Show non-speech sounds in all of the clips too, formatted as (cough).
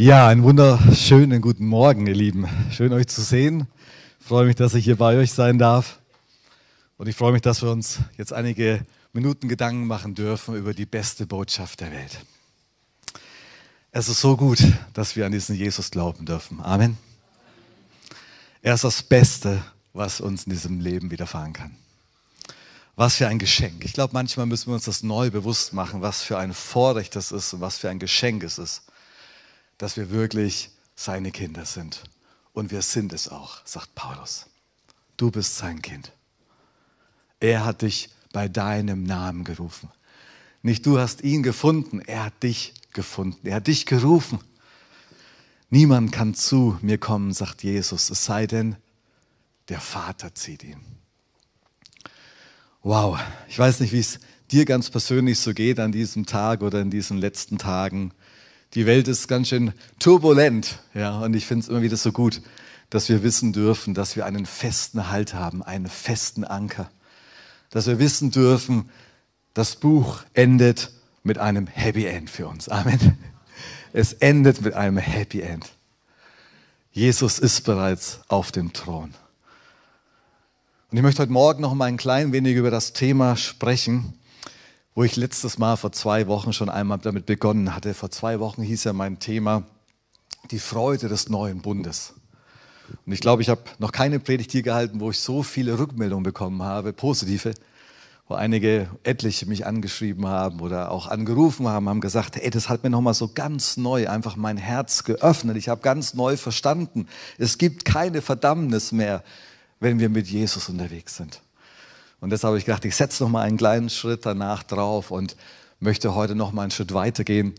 Ja, einen wunderschönen guten Morgen, ihr Lieben. Schön euch zu sehen. Ich freue mich, dass ich hier bei euch sein darf. Und ich freue mich, dass wir uns jetzt einige Minuten Gedanken machen dürfen über die beste Botschaft der Welt. Es ist so gut, dass wir an diesen Jesus glauben dürfen. Amen. Er ist das Beste, was uns in diesem Leben widerfahren kann. Was für ein Geschenk. Ich glaube, manchmal müssen wir uns das neu bewusst machen, was für ein Vorrecht das ist und was für ein Geschenk es ist dass wir wirklich seine Kinder sind. Und wir sind es auch, sagt Paulus. Du bist sein Kind. Er hat dich bei deinem Namen gerufen. Nicht du hast ihn gefunden, er hat dich gefunden. Er hat dich gerufen. Niemand kann zu mir kommen, sagt Jesus, es sei denn, der Vater zieht ihn. Wow, ich weiß nicht, wie es dir ganz persönlich so geht an diesem Tag oder in diesen letzten Tagen die Welt ist ganz schön turbulent. Ja, und ich finde es immer wieder so gut, dass wir wissen dürfen, dass wir einen festen Halt haben, einen festen Anker. Dass wir wissen dürfen, das Buch endet mit einem Happy End für uns. Amen. Es endet mit einem Happy End. Jesus ist bereits auf dem Thron. Und ich möchte heute Morgen noch mal ein klein wenig über das Thema sprechen, wo ich letztes Mal vor zwei Wochen schon einmal damit begonnen hatte. Vor zwei Wochen hieß ja mein Thema die Freude des neuen Bundes. Und ich glaube, ich habe noch keine Predigt hier gehalten, wo ich so viele Rückmeldungen bekommen habe, positive, wo einige etliche mich angeschrieben haben oder auch angerufen haben, haben gesagt, hey, das hat mir nochmal so ganz neu einfach mein Herz geöffnet. Ich habe ganz neu verstanden, es gibt keine Verdammnis mehr, wenn wir mit Jesus unterwegs sind. Und deshalb habe ich gedacht, ich setze noch mal einen kleinen Schritt danach drauf und möchte heute noch mal einen Schritt weitergehen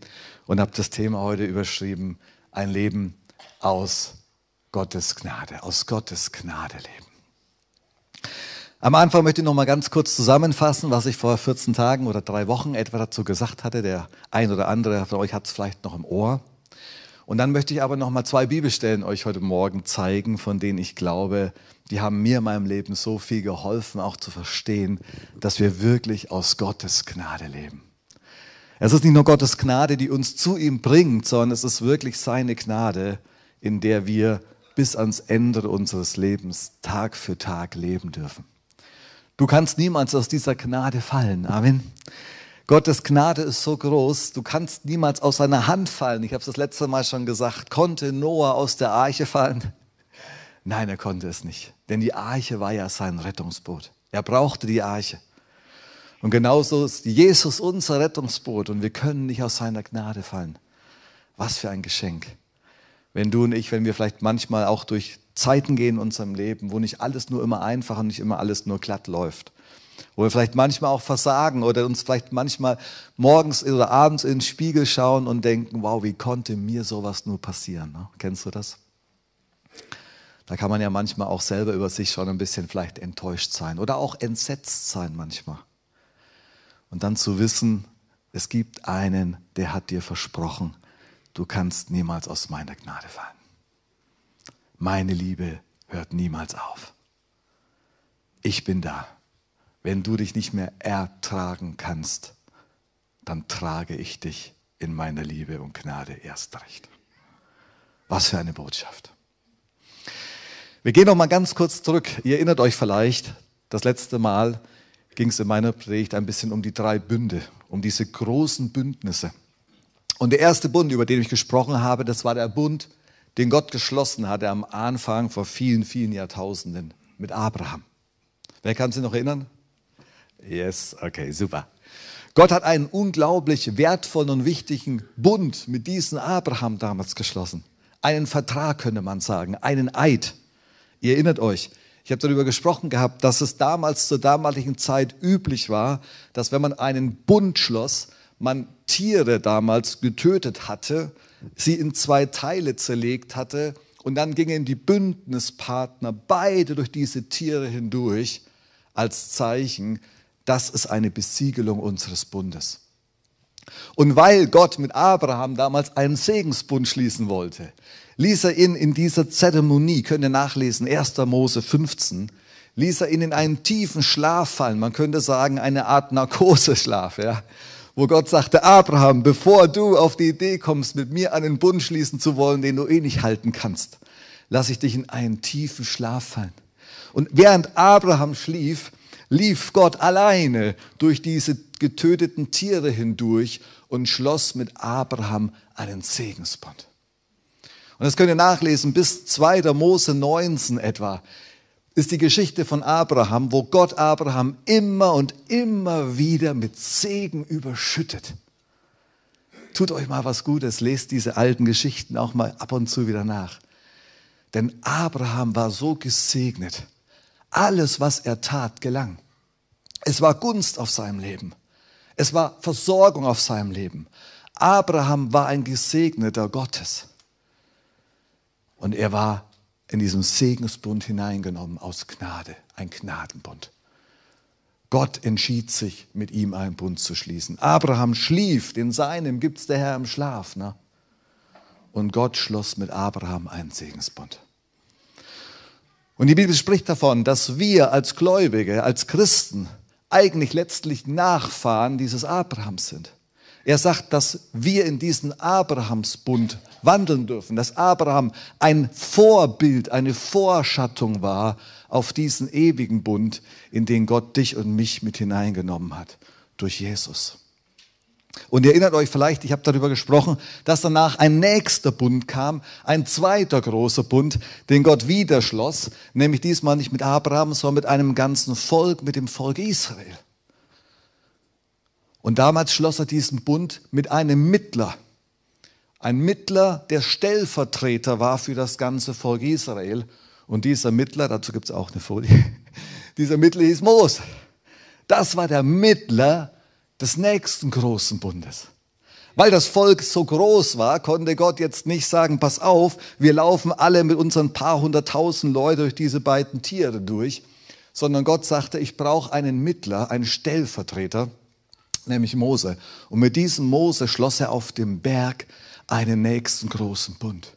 und habe das Thema heute überschrieben, ein Leben aus Gottes Gnade, aus Gottes Gnade leben. Am Anfang möchte ich noch mal ganz kurz zusammenfassen, was ich vor 14 Tagen oder drei Wochen etwa dazu gesagt hatte. Der ein oder andere von euch hat es vielleicht noch im Ohr. Und dann möchte ich aber noch mal zwei Bibelstellen euch heute Morgen zeigen, von denen ich glaube, die haben mir in meinem Leben so viel geholfen, auch zu verstehen, dass wir wirklich aus Gottes Gnade leben. Es ist nicht nur Gottes Gnade, die uns zu ihm bringt, sondern es ist wirklich seine Gnade, in der wir bis ans Ende unseres Lebens Tag für Tag leben dürfen. Du kannst niemals aus dieser Gnade fallen. Amen. Gottes Gnade ist so groß, du kannst niemals aus seiner Hand fallen. Ich habe es das letzte Mal schon gesagt. Konnte Noah aus der Arche fallen? Nein, er konnte es nicht. Denn die Arche war ja sein Rettungsboot. Er brauchte die Arche. Und genauso ist Jesus unser Rettungsboot und wir können nicht aus seiner Gnade fallen. Was für ein Geschenk. Wenn du und ich, wenn wir vielleicht manchmal auch durch Zeiten gehen in unserem Leben, wo nicht alles nur immer einfach und nicht immer alles nur glatt läuft. Wo wir vielleicht manchmal auch versagen oder uns vielleicht manchmal morgens oder abends in den Spiegel schauen und denken, wow, wie konnte mir sowas nur passieren? Ne? Kennst du das? Da kann man ja manchmal auch selber über sich schon ein bisschen vielleicht enttäuscht sein oder auch entsetzt sein manchmal. Und dann zu wissen, es gibt einen, der hat dir versprochen, du kannst niemals aus meiner Gnade fallen. Meine Liebe hört niemals auf. Ich bin da. Wenn du dich nicht mehr ertragen kannst, dann trage ich dich in meiner Liebe und Gnade erst recht. Was für eine Botschaft. Wir gehen noch mal ganz kurz zurück. Ihr erinnert euch vielleicht, das letzte Mal ging es in meiner Predigt ein bisschen um die drei Bünde, um diese großen Bündnisse. Und der erste Bund, über den ich gesprochen habe, das war der Bund, den Gott geschlossen hatte am Anfang vor vielen, vielen Jahrtausenden mit Abraham. Wer kann sich noch erinnern? Yes, okay, super. Gott hat einen unglaublich wertvollen und wichtigen Bund mit diesem Abraham damals geschlossen. Einen Vertrag könnte man sagen, einen Eid. Ihr erinnert euch, ich habe darüber gesprochen gehabt, dass es damals zur damaligen Zeit üblich war, dass wenn man einen Bund schloss, man Tiere damals getötet hatte, sie in zwei Teile zerlegt hatte und dann gingen die Bündnispartner beide durch diese Tiere hindurch als Zeichen, das ist eine Besiegelung unseres Bundes. Und weil Gott mit Abraham damals einen Segensbund schließen wollte, ließ er ihn in dieser Zeremonie, könnt ihr nachlesen, 1. Mose 15, ließ er ihn in einen tiefen Schlaf fallen. Man könnte sagen, eine Art Narkoseschlaf, ja. wo Gott sagte, Abraham, bevor du auf die Idee kommst, mit mir einen Bund schließen zu wollen, den du eh nicht halten kannst, lasse ich dich in einen tiefen Schlaf fallen. Und während Abraham schlief, lief Gott alleine durch diese getöteten Tiere hindurch und schloss mit Abraham einen Segensbund. Und das könnt ihr nachlesen bis 2. Mose 19 etwa ist die Geschichte von Abraham, wo Gott Abraham immer und immer wieder mit Segen überschüttet. Tut euch mal was Gutes, lest diese alten Geschichten auch mal ab und zu wieder nach. Denn Abraham war so gesegnet. Alles, was er tat, gelang. Es war Gunst auf seinem Leben. Es war Versorgung auf seinem Leben. Abraham war ein Gesegneter Gottes. Und er war in diesen Segensbund hineingenommen aus Gnade, ein Gnadenbund. Gott entschied sich, mit ihm einen Bund zu schließen. Abraham schlief, in seinem gibt es der Herr im Schlaf. Ne? Und Gott schloss mit Abraham einen Segensbund. Und die Bibel spricht davon, dass wir als Gläubige, als Christen eigentlich letztlich Nachfahren dieses Abrahams sind. Er sagt, dass wir in diesen Abrahamsbund wandeln dürfen, dass Abraham ein Vorbild, eine Vorschattung war auf diesen ewigen Bund, in den Gott dich und mich mit hineingenommen hat durch Jesus. Und ihr erinnert euch vielleicht, ich habe darüber gesprochen, dass danach ein nächster Bund kam, ein zweiter großer Bund, den Gott wieder schloss, nämlich diesmal nicht mit Abraham, sondern mit einem ganzen Volk, mit dem Volk Israel. Und damals schloss er diesen Bund mit einem Mittler. Ein Mittler, der Stellvertreter war für das ganze Volk Israel. Und dieser Mittler, dazu gibt es auch eine Folie, (laughs) dieser Mittler hieß Mose. Das war der Mittler des nächsten großen Bundes. Weil das Volk so groß war, konnte Gott jetzt nicht sagen, pass auf, wir laufen alle mit unseren paar hunderttausend Leuten durch diese beiden Tiere durch, sondern Gott sagte, ich brauche einen Mittler, einen Stellvertreter, nämlich Mose. Und mit diesem Mose schloss er auf dem Berg einen nächsten großen Bund.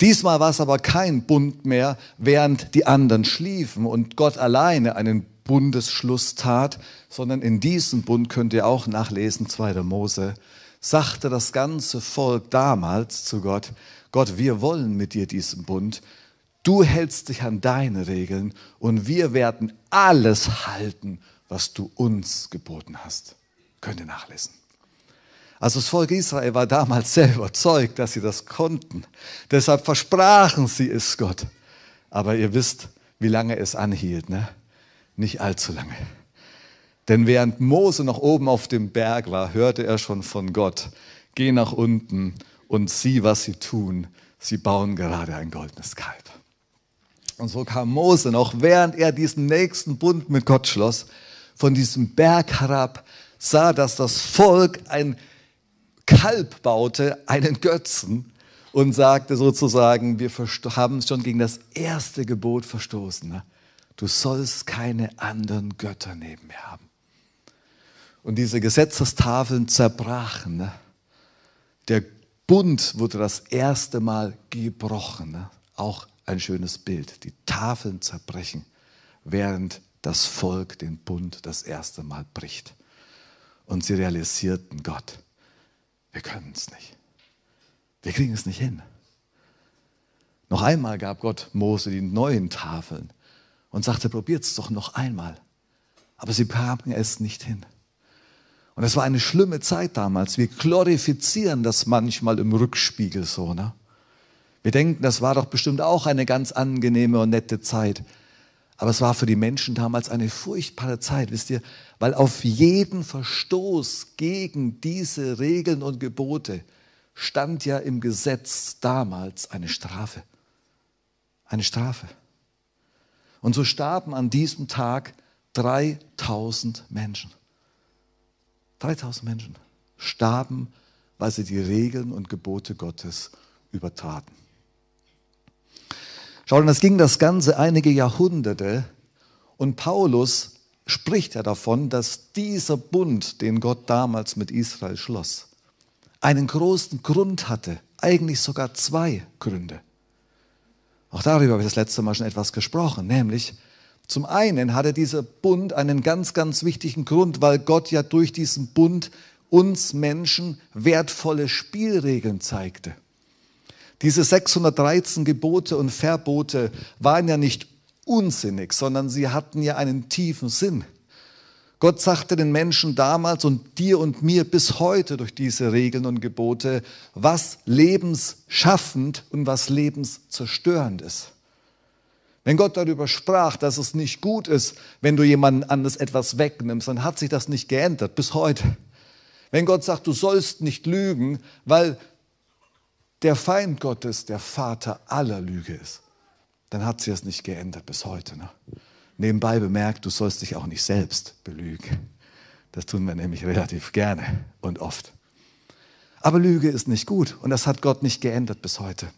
Diesmal war es aber kein Bund mehr, während die anderen schliefen und Gott alleine einen Bundesschluss tat, sondern in diesem Bund könnt ihr auch nachlesen, 2. Mose, sagte das ganze Volk damals zu Gott, Gott, wir wollen mit dir diesen Bund, du hältst dich an deine Regeln und wir werden alles halten, was du uns geboten hast. Könnt ihr nachlesen. Also das Volk Israel war damals sehr überzeugt, dass sie das konnten. Deshalb versprachen sie es Gott. Aber ihr wisst, wie lange es anhielt, ne? Nicht allzu lange. Denn während Mose noch oben auf dem Berg war, hörte er schon von Gott, geh nach unten und sieh, was sie tun. Sie bauen gerade ein goldenes Kalb. Und so kam Mose noch, während er diesen nächsten Bund mit Gott schloss, von diesem Berg herab, sah, dass das Volk ein Kalb baute, einen Götzen, und sagte sozusagen, wir haben schon gegen das erste Gebot verstoßen. Ne? Du sollst keine anderen Götter neben mir haben. Und diese Gesetzestafeln zerbrachen. Ne? Der Bund wurde das erste Mal gebrochen. Ne? Auch ein schönes Bild. Die Tafeln zerbrechen, während das Volk den Bund das erste Mal bricht. Und sie realisierten, Gott, wir können es nicht. Wir kriegen es nicht hin. Noch einmal gab Gott Mose die neuen Tafeln und sagte, probiert es doch noch einmal. Aber sie kamen es nicht hin. Und es war eine schlimme Zeit damals. Wir glorifizieren das manchmal im Rückspiegel so. Ne? Wir denken, das war doch bestimmt auch eine ganz angenehme und nette Zeit. Aber es war für die Menschen damals eine furchtbare Zeit, wisst ihr, weil auf jeden Verstoß gegen diese Regeln und Gebote stand ja im Gesetz damals eine Strafe. Eine Strafe. Und so starben an diesem Tag 3000 Menschen. 3000 Menschen starben, weil sie die Regeln und Gebote Gottes übertraten. Schaut, das ging das Ganze einige Jahrhunderte. Und Paulus spricht ja davon, dass dieser Bund, den Gott damals mit Israel schloss, einen großen Grund hatte, eigentlich sogar zwei Gründe. Auch darüber habe ich das letzte Mal schon etwas gesprochen, nämlich, Zum einen hatte dieser Bund einen ganz, ganz wichtigen Grund, weil Gott ja durch diesen Bund uns Menschen wertvolle Spielregeln zeigte. Diese 613 Gebote und Verbote waren ja nicht unsinnig, sondern sie hatten ja einen tiefen Sinn. Gott sagte den Menschen damals und dir und mir bis heute durch diese Regeln und Gebote, was lebensschaffend und was lebenszerstörend ist. Wenn Gott darüber sprach, dass es nicht gut ist, wenn du jemanden anders etwas wegnimmst, dann hat sich das nicht geändert bis heute. Wenn Gott sagt, du sollst nicht lügen, weil der Feind Gottes der Vater aller Lüge ist, dann hat sich das nicht geändert bis heute. Ne? Nebenbei bemerkt, du sollst dich auch nicht selbst belügen. Das tun wir nämlich relativ gerne und oft. Aber Lüge ist nicht gut und das hat Gott nicht geändert bis heute.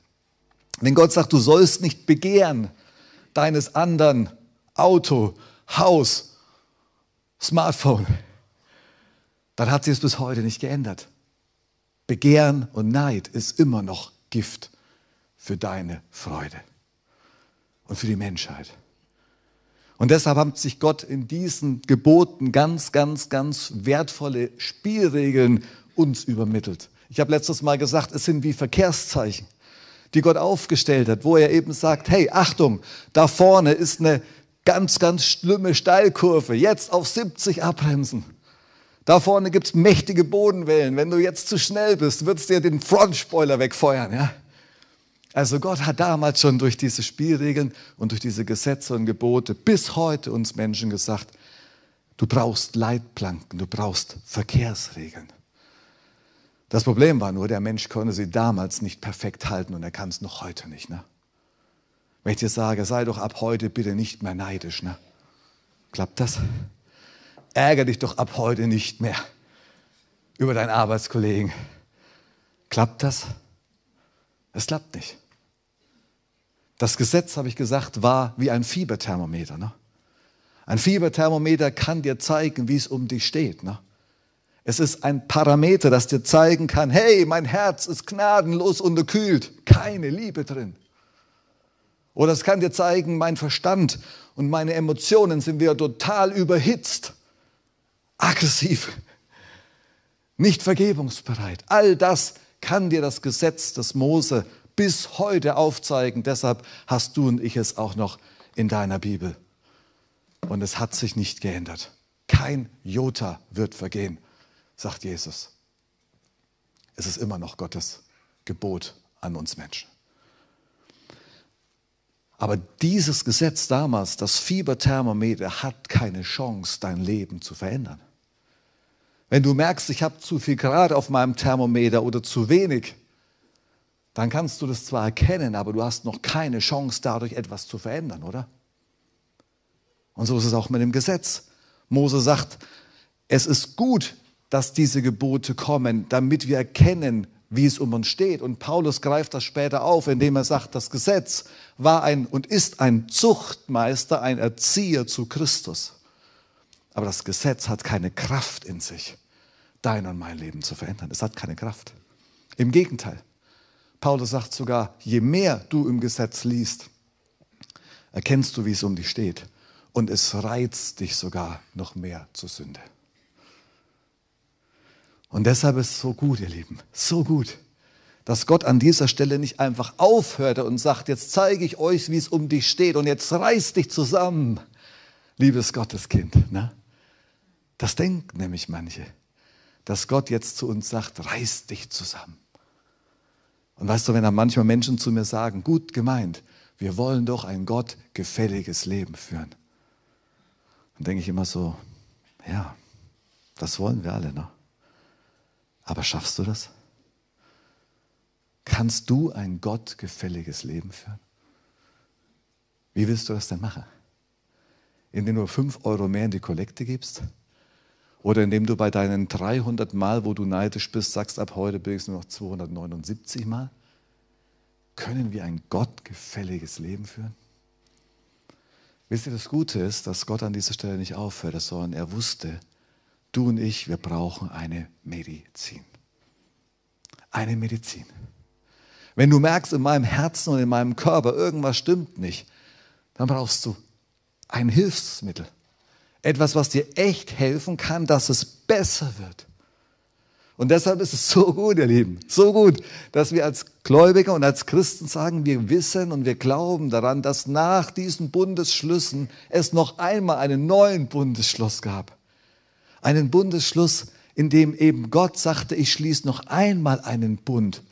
Wenn Gott sagt, du sollst nicht begehren deines anderen Auto, Haus, Smartphone, dann hat sich es bis heute nicht geändert. Begehren und Neid ist immer noch Gift für deine Freude und für die Menschheit. Und deshalb hat sich Gott in diesen Geboten ganz, ganz, ganz wertvolle Spielregeln uns übermittelt. Ich habe letztes Mal gesagt, es sind wie Verkehrszeichen, die Gott aufgestellt hat, wo er eben sagt, hey, Achtung, da vorne ist eine ganz, ganz schlimme Steilkurve, jetzt auf 70 abbremsen. Da vorne gibt es mächtige Bodenwellen. Wenn du jetzt zu schnell bist, wird es dir den Frontspoiler wegfeuern. Ja? Also Gott hat damals schon durch diese Spielregeln und durch diese Gesetze und Gebote bis heute uns Menschen gesagt, du brauchst Leitplanken, du brauchst Verkehrsregeln. Das Problem war nur, der Mensch konnte sie damals nicht perfekt halten und er kann es noch heute nicht. Ne? Wenn ich dir sage, sei doch ab heute bitte nicht mehr neidisch. Ne? Klappt das? Ärger dich doch ab heute nicht mehr über deinen Arbeitskollegen. Klappt das? Es klappt nicht. Das Gesetz, habe ich gesagt, war wie ein Fieberthermometer. Ne? Ein Fieberthermometer kann dir zeigen, wie es um dich steht. Ne? Es ist ein Parameter, das dir zeigen kann, hey, mein Herz ist gnadenlos unterkühlt, keine Liebe drin. Oder es kann dir zeigen, mein Verstand und meine Emotionen sind wieder total überhitzt, aggressiv, nicht vergebungsbereit. All das kann dir das Gesetz des Mose bis heute aufzeigen. Deshalb hast du und ich es auch noch in deiner Bibel. Und es hat sich nicht geändert. Kein Jota wird vergehen, sagt Jesus. Es ist immer noch Gottes Gebot an uns Menschen. Aber dieses Gesetz damals, das Fieberthermometer, hat keine Chance, dein Leben zu verändern. Wenn du merkst, ich habe zu viel Grad auf meinem Thermometer oder zu wenig, dann kannst du das zwar erkennen, aber du hast noch keine Chance, dadurch etwas zu verändern, oder? Und so ist es auch mit dem Gesetz. Mose sagt, es ist gut, dass diese Gebote kommen, damit wir erkennen, wie es um uns steht. Und Paulus greift das später auf, indem er sagt, das Gesetz war ein und ist ein Zuchtmeister, ein Erzieher zu Christus. Aber das Gesetz hat keine Kraft in sich, dein und mein Leben zu verändern. Es hat keine Kraft. Im Gegenteil. Paulus sagt sogar, je mehr du im Gesetz liest, erkennst du, wie es um dich steht. Und es reizt dich sogar noch mehr zur Sünde. Und deshalb ist es so gut, ihr Lieben, so gut, dass Gott an dieser Stelle nicht einfach aufhörte und sagt, jetzt zeige ich euch, wie es um dich steht und jetzt reiß dich zusammen, liebes Gotteskind. Ne? Das denken nämlich manche, dass Gott jetzt zu uns sagt, reiß dich zusammen. Und weißt du, wenn dann manchmal Menschen zu mir sagen, gut gemeint, wir wollen doch ein Gott gefälliges Leben führen, dann denke ich immer so, ja, das wollen wir alle noch. Aber schaffst du das? Kannst du ein Gott gefälliges Leben führen? Wie willst du das denn machen? Indem du fünf Euro mehr in die Kollekte gibst? Oder indem du bei deinen 300 Mal, wo du neidisch bist, sagst, ab heute bin ich nur noch 279 Mal? Können wir ein gottgefälliges Leben führen? Wisst ihr, das Gute ist, dass Gott an dieser Stelle nicht aufhört, sondern er wusste, du und ich, wir brauchen eine Medizin. Eine Medizin. Wenn du merkst, in meinem Herzen und in meinem Körper irgendwas stimmt nicht, dann brauchst du ein Hilfsmittel. Etwas, was dir echt helfen kann, dass es besser wird. Und deshalb ist es so gut, ihr Lieben, so gut, dass wir als Gläubiger und als Christen sagen, wir wissen und wir glauben daran, dass nach diesen Bundesschlüssen es noch einmal einen neuen Bundesschluss gab. Einen Bundesschluss, in dem eben Gott sagte, ich schließe noch einmal einen Bund.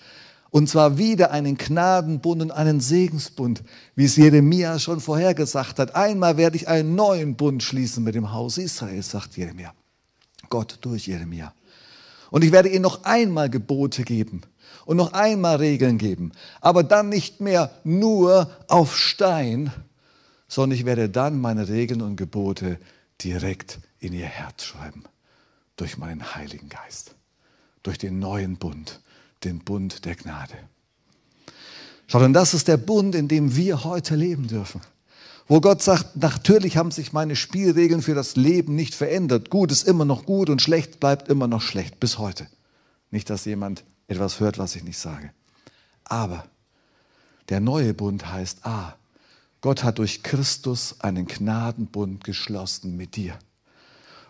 Und zwar wieder einen Gnadenbund und einen Segensbund, wie es Jeremia schon vorhergesagt hat. Einmal werde ich einen neuen Bund schließen mit dem Haus Israel, sagt Jeremia. Gott durch Jeremia. Und ich werde ihnen noch einmal Gebote geben und noch einmal Regeln geben. Aber dann nicht mehr nur auf Stein, sondern ich werde dann meine Regeln und Gebote direkt in ihr Herz schreiben. Durch meinen Heiligen Geist. Durch den neuen Bund, den Bund der Gnade. Schaut, und das ist der Bund, in dem wir heute leben dürfen wo Gott sagt, natürlich haben sich meine Spielregeln für das Leben nicht verändert. Gut ist immer noch gut und schlecht bleibt immer noch schlecht, bis heute. Nicht, dass jemand etwas hört, was ich nicht sage. Aber der neue Bund heißt, ah, Gott hat durch Christus einen Gnadenbund geschlossen mit dir.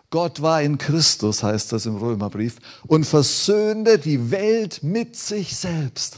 Gott war in Christus, heißt das im Römerbrief, und versöhnte die Welt mit sich selbst.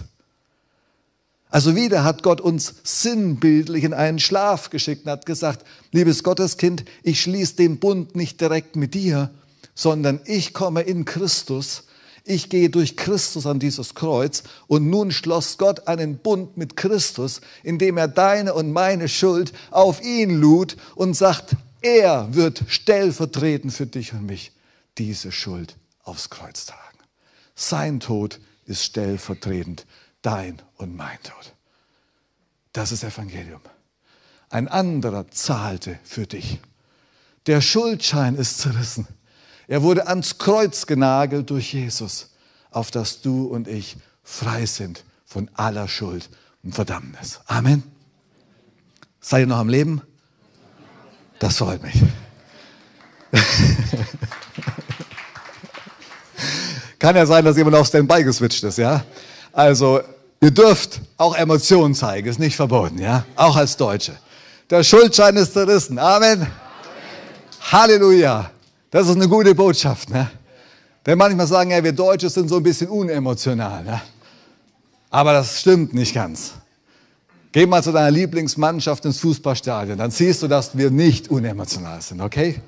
Also wieder hat Gott uns sinnbildlich in einen Schlaf geschickt und hat gesagt, liebes Gotteskind, ich schließe den Bund nicht direkt mit dir, sondern ich komme in Christus. Ich gehe durch Christus an dieses Kreuz und nun schloss Gott einen Bund mit Christus, indem er deine und meine Schuld auf ihn lud und sagt, er wird stellvertretend für dich und mich diese Schuld aufs Kreuz tragen. Sein Tod ist stellvertretend dein und mein Tod. Das ist Evangelium. Ein anderer zahlte für dich. Der Schuldschein ist zerrissen. Er wurde ans Kreuz genagelt durch Jesus, auf das du und ich frei sind von aller Schuld und Verdammnis. Amen. Seid ihr noch am Leben? Das freut mich. (laughs) Kann ja sein, dass jemand auf Standby geswitcht ist, ja? Also, ihr dürft auch Emotionen zeigen, ist nicht verboten, ja? Auch als Deutsche. Der Schuldschein ist zerrissen. Amen. Amen. Halleluja. Das ist eine gute Botschaft, ne? Denn manchmal sagen ja, wir Deutsche sind so ein bisschen unemotional, ne? Aber das stimmt nicht ganz. Geh mal zu deiner Lieblingsmannschaft ins Fußballstadion, dann siehst du, dass wir nicht unemotional sind, okay?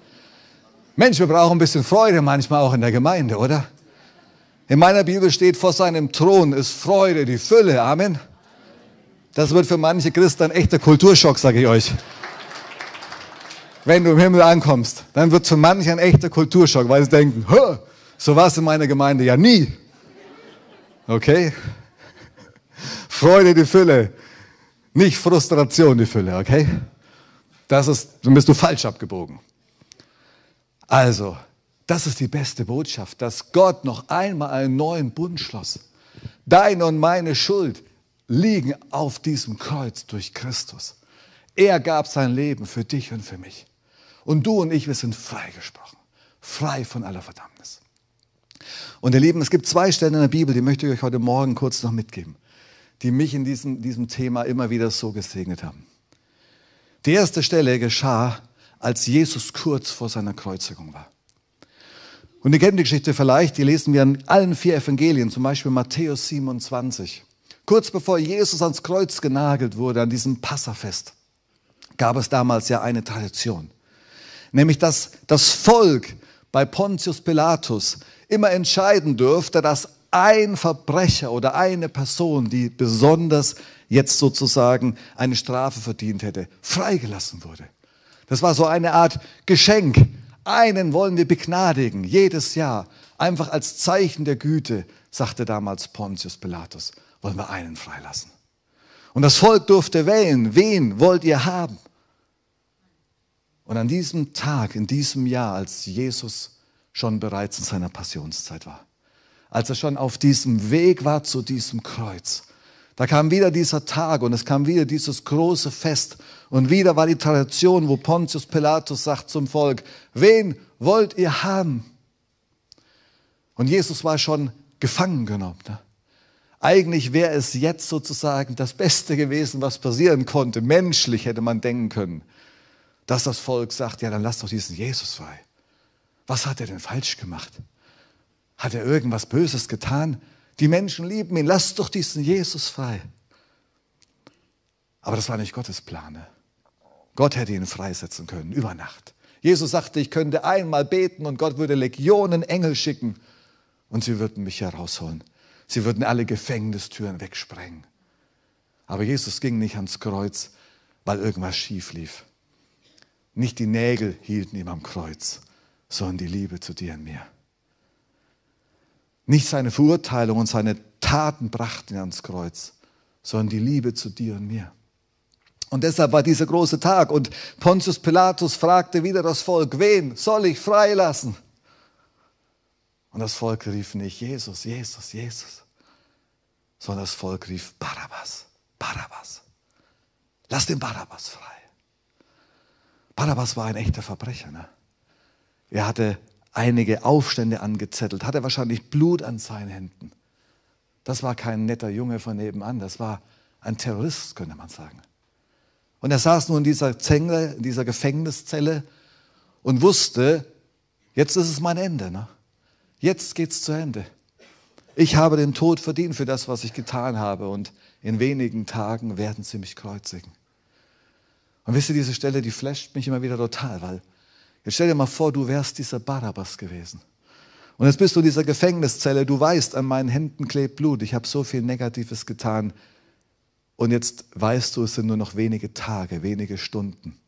Mensch, wir brauchen ein bisschen Freude manchmal auch in der Gemeinde, oder? In meiner Bibel steht, vor seinem Thron ist Freude, die Fülle. Amen. Das wird für manche Christen ein echter Kulturschock, sage ich euch. Wenn du im Himmel ankommst, dann wird für manche ein echter Kulturschock, weil sie denken, so war es in meiner Gemeinde ja nie. Okay? (laughs) Freude, die Fülle. Nicht Frustration, die Fülle, okay? Das ist, dann bist du falsch abgebogen. Also, das ist die beste Botschaft, dass Gott noch einmal einen neuen Bund schloss. Deine und meine Schuld liegen auf diesem Kreuz durch Christus. Er gab sein Leben für dich und für mich. Und du und ich, wir sind freigesprochen. Frei von aller Verdammnis. Und ihr Lieben, es gibt zwei Stellen in der Bibel, die möchte ich euch heute Morgen kurz noch mitgeben, die mich in diesem, diesem Thema immer wieder so gesegnet haben. Die erste Stelle geschah, als Jesus kurz vor seiner Kreuzigung war. Und ihr kennt die Geschichte vielleicht, die lesen wir in allen vier Evangelien, zum Beispiel Matthäus 27. Kurz bevor Jesus ans Kreuz genagelt wurde, an diesem Passafest, gab es damals ja eine Tradition. Nämlich, dass das Volk bei Pontius Pilatus immer entscheiden dürfte, dass ein Verbrecher oder eine Person, die besonders jetzt sozusagen eine Strafe verdient hätte, freigelassen wurde. Das war so eine Art Geschenk einen wollen wir begnadigen, jedes Jahr, einfach als Zeichen der Güte, sagte damals Pontius Pilatus, wollen wir einen freilassen. Und das Volk durfte wählen, wen wollt ihr haben? Und an diesem Tag, in diesem Jahr, als Jesus schon bereits in seiner Passionszeit war, als er schon auf diesem Weg war zu diesem Kreuz, da kam wieder dieser Tag und es kam wieder dieses große Fest. Und wieder war die Tradition, wo Pontius Pilatus sagt zum Volk, wen wollt ihr haben? Und Jesus war schon gefangen genommen. Ne? Eigentlich wäre es jetzt sozusagen das Beste gewesen, was passieren konnte. Menschlich hätte man denken können. dass das Volk sagt, ja, dann lass doch diesen Jesus frei. Was hat er denn falsch gemacht? Hat er irgendwas Böses getan? Die Menschen lieben ihn, lass doch diesen Jesus frei. Aber das war nicht Gottes Plane. Gott hätte ihn freisetzen können, über Nacht. Jesus sagte, ich könnte einmal beten und Gott würde Legionen Engel schicken und sie würden mich herausholen. Sie würden alle Gefängnistüren wegsprengen. Aber Jesus ging nicht ans Kreuz, weil irgendwas schief lief. Nicht die Nägel hielten ihm am Kreuz, sondern die Liebe zu dir und mir. Nicht seine Verurteilung und seine Taten brachten ihn ans Kreuz, sondern die Liebe zu dir und mir. Und deshalb war dieser große Tag und Pontius Pilatus fragte wieder das Volk, wen soll ich freilassen? Und das Volk rief nicht Jesus, Jesus, Jesus, sondern das Volk rief Barabbas, Barabbas. Lass den Barabbas frei. Barabbas war ein echter Verbrecher. Ne? Er hatte einige Aufstände angezettelt, hatte wahrscheinlich Blut an seinen Händen. Das war kein netter Junge von nebenan, das war ein Terrorist, könnte man sagen. Und er saß nun in dieser Zelle, in dieser Gefängniszelle und wusste, jetzt ist es mein Ende. Ne? Jetzt es zu Ende. Ich habe den Tod verdient für das, was ich getan habe und in wenigen Tagen werden sie mich kreuzigen. Und wisst ihr, diese Stelle, die flasht mich immer wieder total, weil jetzt stell dir mal vor, du wärst dieser Barabbas gewesen. Und jetzt bist du in dieser Gefängniszelle, du weißt, an meinen Händen klebt Blut, ich habe so viel Negatives getan, und jetzt weißt du, es sind nur noch wenige Tage, wenige Stunden,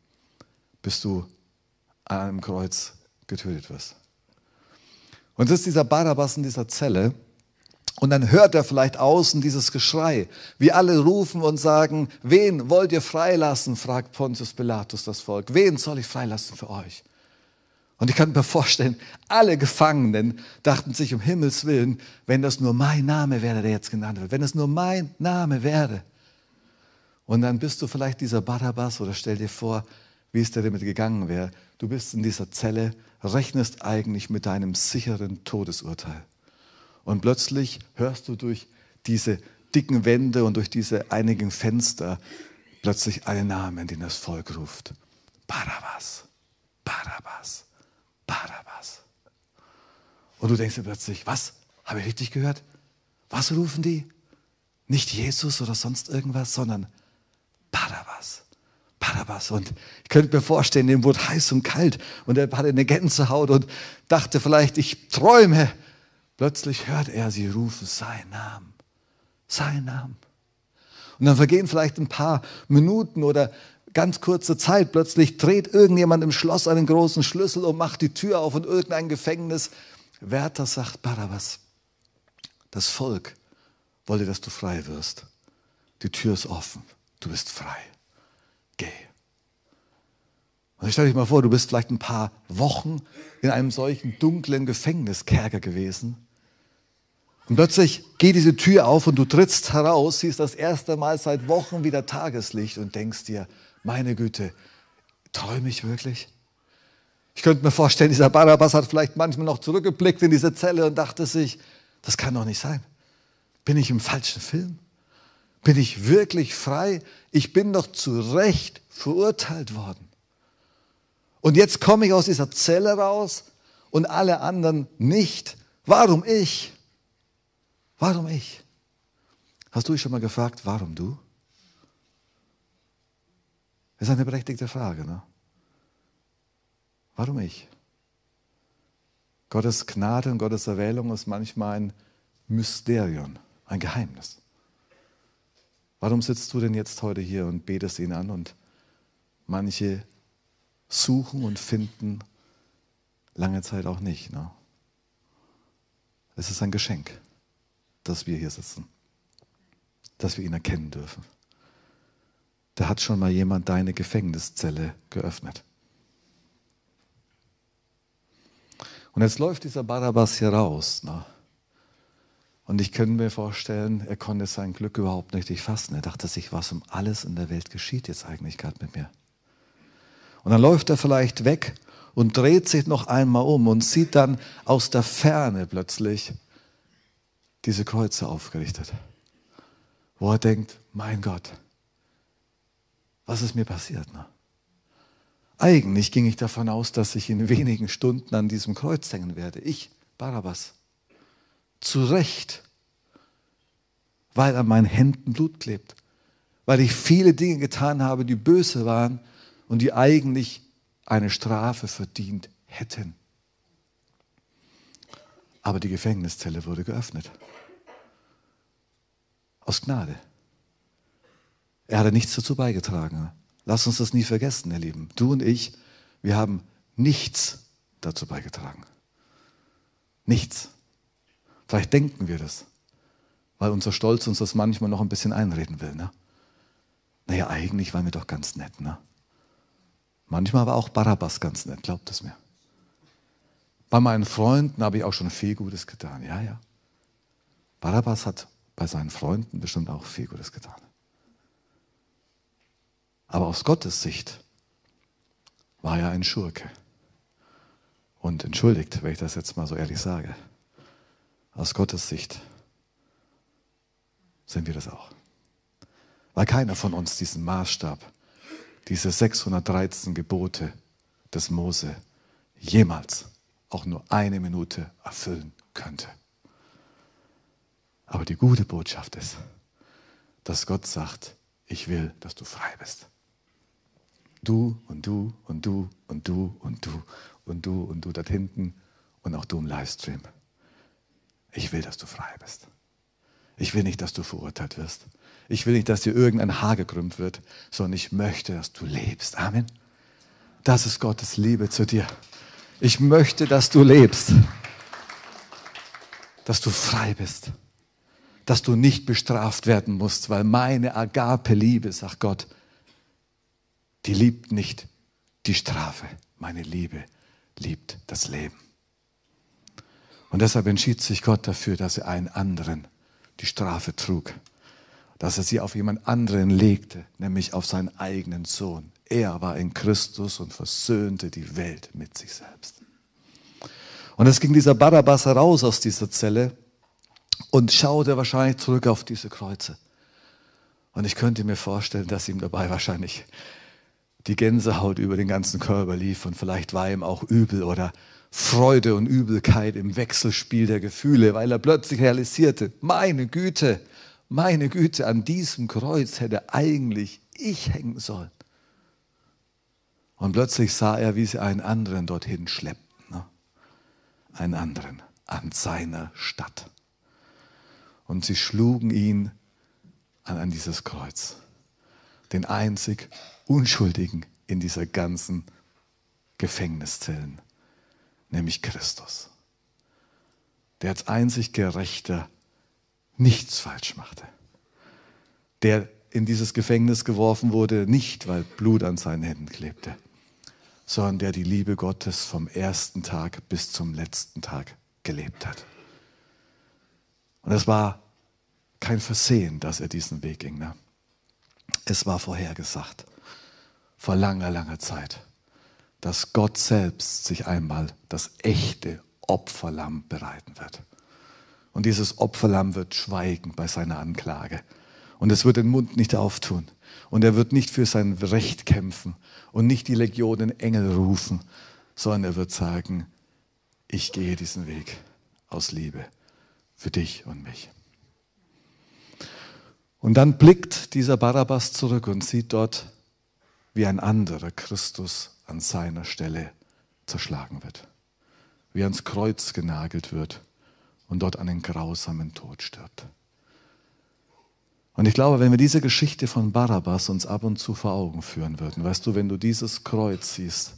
bis du an einem Kreuz getötet wirst. Und es ist dieser Barabbas in dieser Zelle. Und dann hört er vielleicht außen dieses Geschrei, wie alle rufen und sagen, wen wollt ihr freilassen? fragt Pontius Pilatus das Volk. Wen soll ich freilassen für euch? Und ich kann mir vorstellen, alle Gefangenen dachten sich um Himmels Willen, wenn das nur mein Name wäre, der jetzt genannt wird, wenn es nur mein Name wäre, und dann bist du vielleicht dieser Barabbas oder stell dir vor, wie es dir damit gegangen wäre. Du bist in dieser Zelle, rechnest eigentlich mit deinem sicheren Todesurteil. Und plötzlich hörst du durch diese dicken Wände und durch diese einigen Fenster plötzlich einen Namen, den das Volk ruft. Barabbas, Barabbas, Barabbas. Und du denkst dir plötzlich, was? Habe ich richtig gehört? Was rufen die? Nicht Jesus oder sonst irgendwas, sondern Barabbas. Barabbas. Und ich könnte mir vorstellen, dem wurde heiß und kalt und er hatte eine Gänsehaut und dachte vielleicht, ich träume. Plötzlich hört er sie rufen, seinen Namen, seinen Namen. Und dann vergehen vielleicht ein paar Minuten oder ganz kurze Zeit. Plötzlich dreht irgendjemand im Schloss einen großen Schlüssel und macht die Tür auf und irgendein Gefängniswärter sagt, Barabbas, das Volk wollte, dass du frei wirst. Die Tür ist offen. Du bist frei. Geh. Und ich stelle dich mal vor, du bist vielleicht ein paar Wochen in einem solchen dunklen Gefängniskerker gewesen. Und plötzlich geht diese Tür auf und du trittst heraus, siehst das erste Mal seit Wochen wieder Tageslicht und denkst dir, meine Güte, träume ich wirklich? Ich könnte mir vorstellen, dieser Barabbas hat vielleicht manchmal noch zurückgeblickt in diese Zelle und dachte sich, das kann doch nicht sein. Bin ich im falschen Film? Bin ich wirklich frei? Ich bin doch zu Recht verurteilt worden. Und jetzt komme ich aus dieser Zelle raus und alle anderen nicht. Warum ich? Warum ich? Hast du dich schon mal gefragt, warum du? Das ist eine berechtigte Frage. Ne? Warum ich? Gottes Gnade und Gottes Erwählung ist manchmal ein Mysterium, ein Geheimnis. Warum sitzt du denn jetzt heute hier und betest ihn an und manche suchen und finden lange Zeit auch nicht? Ne? Es ist ein Geschenk, dass wir hier sitzen, dass wir ihn erkennen dürfen. Da hat schon mal jemand deine Gefängniszelle geöffnet. Und jetzt läuft dieser Barabbas hier raus. Ne? Und ich könnte mir vorstellen, er konnte sein Glück überhaupt nicht fassen. Er dachte sich, was um alles in der Welt geschieht jetzt eigentlich gerade mit mir. Und dann läuft er vielleicht weg und dreht sich noch einmal um und sieht dann aus der Ferne plötzlich diese Kreuze aufgerichtet. Wo er denkt, mein Gott, was ist mir passiert? Ne? Eigentlich ging ich davon aus, dass ich in wenigen Stunden an diesem Kreuz hängen werde. Ich, Barabbas. Zu Recht. Weil an meinen Händen Blut klebt. Weil ich viele Dinge getan habe, die böse waren und die eigentlich eine Strafe verdient hätten. Aber die Gefängniszelle wurde geöffnet. Aus Gnade. Er hatte nichts dazu beigetragen. Lass uns das nie vergessen, ihr Lieben. Du und ich, wir haben nichts dazu beigetragen. Nichts. Vielleicht denken wir das, weil unser Stolz uns das manchmal noch ein bisschen einreden will. Ne? Naja, eigentlich waren wir doch ganz nett. Ne? Manchmal war auch Barabbas ganz nett, glaubt es mir. Bei meinen Freunden habe ich auch schon viel Gutes getan. Ja, ja. Barabbas hat bei seinen Freunden bestimmt auch viel Gutes getan. Aber aus Gottes Sicht war er ein Schurke. Und entschuldigt, wenn ich das jetzt mal so ehrlich sage, aus Gottes Sicht sind wir das auch. Weil keiner von uns diesen Maßstab, diese 613 Gebote des Mose jemals auch nur eine Minute erfüllen könnte. Aber die gute Botschaft ist, dass Gott sagt, ich will, dass du frei bist. Du und du und du und du und du und du und du dort hinten und auch du im Livestream. Ich will, dass du frei bist. Ich will nicht, dass du verurteilt wirst. Ich will nicht, dass dir irgendein Haar gekrümmt wird, sondern ich möchte, dass du lebst. Amen. Das ist Gottes Liebe zu dir. Ich möchte, dass du lebst, dass du frei bist, dass du nicht bestraft werden musst, weil meine Agape-Liebe, sagt Gott, die liebt nicht die Strafe. Meine Liebe liebt das Leben. Und deshalb entschied sich Gott dafür, dass er einen anderen die Strafe trug, dass er sie auf jemand anderen legte, nämlich auf seinen eigenen Sohn. Er war in Christus und versöhnte die Welt mit sich selbst. Und es ging dieser Barabbas heraus aus dieser Zelle und schaute wahrscheinlich zurück auf diese Kreuze. Und ich könnte mir vorstellen, dass ihm dabei wahrscheinlich die Gänsehaut über den ganzen Körper lief und vielleicht war ihm auch übel oder Freude und Übelkeit im Wechselspiel der Gefühle, weil er plötzlich realisierte, meine Güte, meine Güte, an diesem Kreuz hätte eigentlich ich hängen sollen. Und plötzlich sah er, wie sie einen anderen dorthin schleppten, ne? einen anderen an seiner Stadt. Und sie schlugen ihn an, an dieses Kreuz, den einzig Unschuldigen in dieser ganzen Gefängniszellen, nämlich Christus, der als einzig Gerechter nichts falsch machte, der in dieses Gefängnis geworfen wurde, nicht weil Blut an seinen Händen klebte, sondern der die Liebe Gottes vom ersten Tag bis zum letzten Tag gelebt hat. Und es war kein Versehen, dass er diesen Weg ging. Ne? Es war vorhergesagt vor langer, langer Zeit, dass Gott selbst sich einmal das echte Opferlamm bereiten wird. Und dieses Opferlamm wird schweigen bei seiner Anklage. Und es wird den Mund nicht auftun. Und er wird nicht für sein Recht kämpfen und nicht die Legionen Engel rufen, sondern er wird sagen, ich gehe diesen Weg aus Liebe für dich und mich. Und dann blickt dieser Barabbas zurück und sieht dort wie ein anderer Christus an seiner Stelle zerschlagen wird, wie ans Kreuz genagelt wird und dort einen grausamen Tod stirbt. Und ich glaube, wenn wir diese Geschichte von Barabbas uns ab und zu vor Augen führen würden, weißt du, wenn du dieses Kreuz siehst,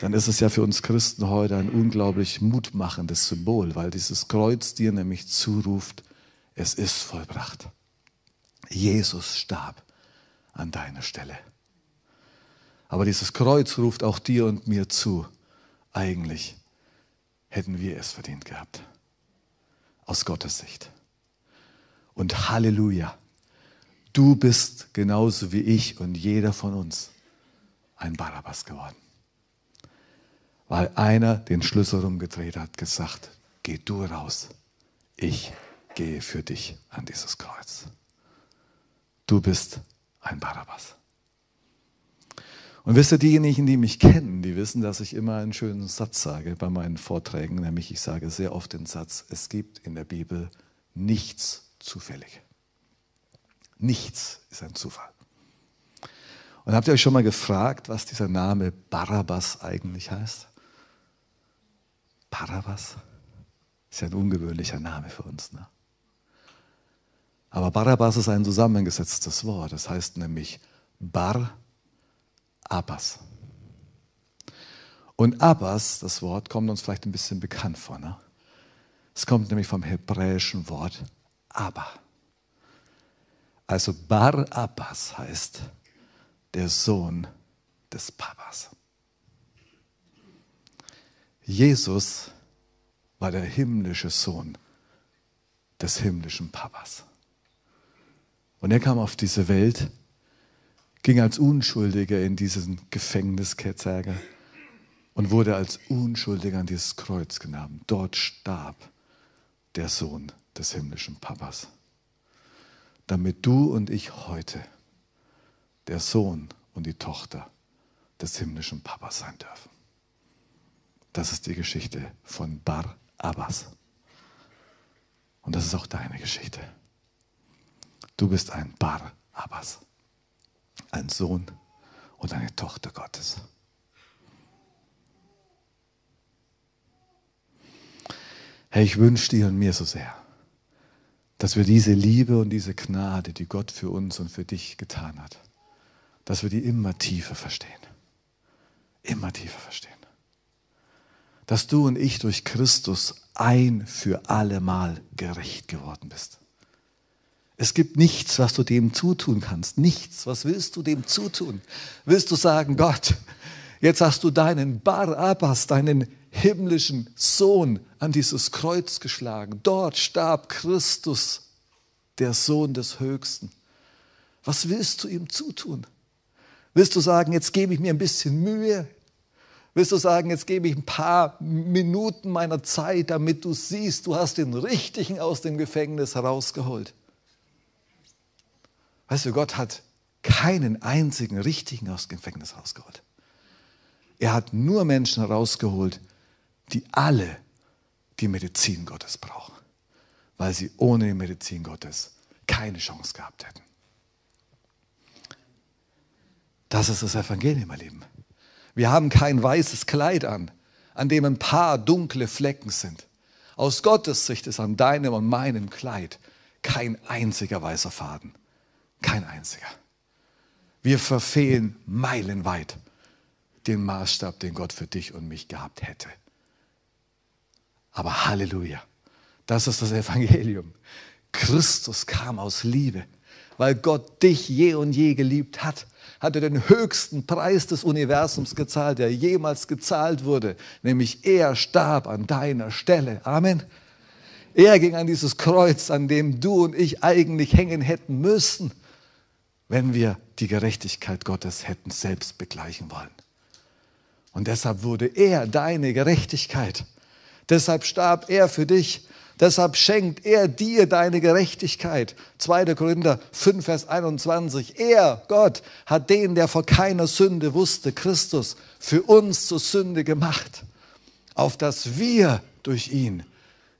dann ist es ja für uns Christen heute ein unglaublich mutmachendes Symbol, weil dieses Kreuz dir nämlich zuruft, es ist vollbracht. Jesus starb an deiner Stelle. Aber dieses Kreuz ruft auch dir und mir zu. Eigentlich hätten wir es verdient gehabt. Aus Gottes Sicht. Und Halleluja, du bist genauso wie ich und jeder von uns ein Barabbas geworden. Weil einer den Schlüssel rumgedreht hat, gesagt, geh du raus, ich gehe für dich an dieses Kreuz. Du bist ein Barabbas. Und wisst ihr, diejenigen, die mich kennen, die wissen, dass ich immer einen schönen Satz sage bei meinen Vorträgen, nämlich ich sage sehr oft den Satz, es gibt in der Bibel nichts zufällig. Nichts ist ein Zufall. Und habt ihr euch schon mal gefragt, was dieser Name Barabbas eigentlich heißt? Barabbas ist ja ein ungewöhnlicher Name für uns. Ne? Aber Barabbas ist ein zusammengesetztes Wort. Das heißt nämlich Bar Abbas. Und Abbas, das Wort, kommt uns vielleicht ein bisschen bekannt vor. Ne? Es kommt nämlich vom hebräischen Wort Abba. Also Bar Abbas heißt der Sohn des Papas. Jesus war der himmlische Sohn des himmlischen Papas. Und er kam auf diese Welt, ging als Unschuldiger in diesen Gefängniskerzer und wurde als Unschuldiger an dieses Kreuz genommen. Dort starb der Sohn des himmlischen Papas. Damit du und ich heute der Sohn und die Tochter des himmlischen Papas sein dürfen. Das ist die Geschichte von Bar Abbas. Und das ist auch deine Geschichte. Du bist ein Bar Abbas, ein Sohn und eine Tochter Gottes. Herr, ich wünsche dir und mir so sehr, dass wir diese Liebe und diese Gnade, die Gott für uns und für dich getan hat, dass wir die immer tiefer verstehen. Immer tiefer verstehen. Dass du und ich durch Christus ein für allemal gerecht geworden bist. Es gibt nichts, was du dem zutun kannst. Nichts. Was willst du dem zutun? Willst du sagen, Gott, jetzt hast du deinen Barabbas, deinen himmlischen Sohn an dieses Kreuz geschlagen. Dort starb Christus, der Sohn des Höchsten. Was willst du ihm zutun? Willst du sagen, jetzt gebe ich mir ein bisschen Mühe? Willst du sagen, jetzt gebe ich ein paar Minuten meiner Zeit, damit du siehst, du hast den Richtigen aus dem Gefängnis herausgeholt? Weißt du, Gott hat keinen einzigen Richtigen aus dem Gefängnis herausgeholt. Er hat nur Menschen herausgeholt, die alle die Medizin Gottes brauchen, weil sie ohne die Medizin Gottes keine Chance gehabt hätten. Das ist das Evangelium, mein Lieben. Wir haben kein weißes Kleid an, an dem ein paar dunkle Flecken sind. Aus Gottes Sicht ist an deinem und meinem Kleid kein einziger weißer Faden. Kein einziger. Wir verfehlen meilenweit den Maßstab, den Gott für dich und mich gehabt hätte. Aber Halleluja, das ist das Evangelium. Christus kam aus Liebe weil Gott dich je und je geliebt hat, hat er den höchsten Preis des Universums gezahlt, der jemals gezahlt wurde, nämlich er starb an deiner Stelle. Amen. Er ging an dieses Kreuz, an dem du und ich eigentlich hängen hätten müssen, wenn wir die Gerechtigkeit Gottes hätten selbst begleichen wollen. Und deshalb wurde er deine Gerechtigkeit. Deshalb starb er für dich Deshalb schenkt er dir deine Gerechtigkeit. 2. Korinther 5, Vers 21. Er, Gott, hat den, der vor keiner Sünde wusste, Christus, für uns zur Sünde gemacht, auf dass wir durch ihn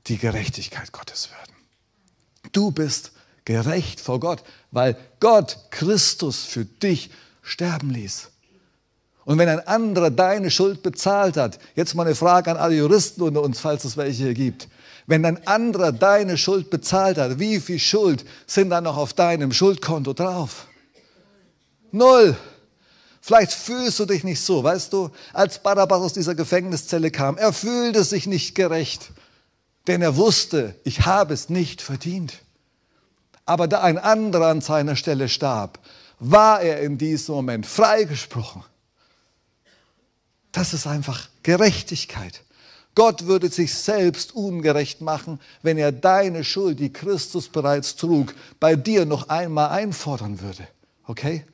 die Gerechtigkeit Gottes werden. Du bist gerecht vor Gott, weil Gott Christus für dich sterben ließ. Und wenn ein anderer deine Schuld bezahlt hat, jetzt mal eine Frage an alle Juristen unter uns, falls es welche hier gibt. Wenn ein anderer deine Schuld bezahlt hat, wie viel Schuld sind dann noch auf deinem Schuldkonto drauf? Null. Vielleicht fühlst du dich nicht so, weißt du, als Barabbas aus dieser Gefängniszelle kam, er fühlte sich nicht gerecht, denn er wusste, ich habe es nicht verdient. Aber da ein anderer an seiner Stelle starb, war er in diesem Moment freigesprochen. Das ist einfach Gerechtigkeit. Gott würde sich selbst ungerecht machen, wenn er deine Schuld, die Christus bereits trug, bei dir noch einmal einfordern würde. Okay?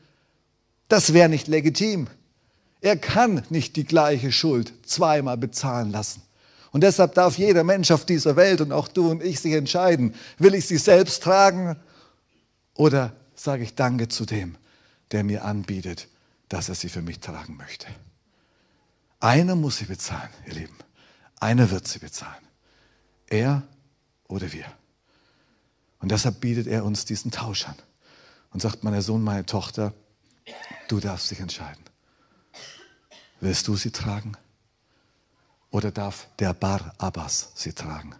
Das wäre nicht legitim. Er kann nicht die gleiche Schuld zweimal bezahlen lassen. Und deshalb darf jeder Mensch auf dieser Welt und auch du und ich sich entscheiden, will ich sie selbst tragen oder sage ich Danke zu dem, der mir anbietet, dass er sie für mich tragen möchte. Einer muss sie bezahlen, ihr Lieben. Einer wird sie bezahlen. Er oder wir. Und deshalb bietet er uns diesen Tausch an und sagt, mein Sohn, meine Tochter, du darfst dich entscheiden. Willst du sie tragen? Oder darf der Bar Abbas sie tragen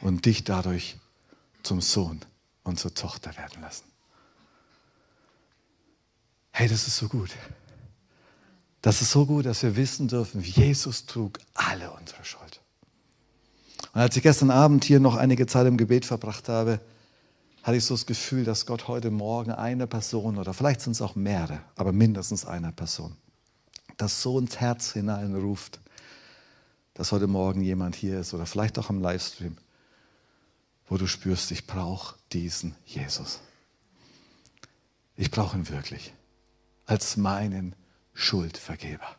und dich dadurch zum Sohn und zur Tochter werden lassen? Hey, das ist so gut. Das ist so gut, dass wir wissen dürfen, Jesus trug alle unsere Schuld. Und als ich gestern Abend hier noch einige Zeit im Gebet verbracht habe, hatte ich so das Gefühl, dass Gott heute Morgen eine Person oder vielleicht sind es auch mehrere, aber mindestens eine Person, das so ins Herz hineinruft, dass heute Morgen jemand hier ist oder vielleicht auch am Livestream, wo du spürst, ich brauche diesen Jesus. Ich brauche ihn wirklich als meinen Schuldvergeber.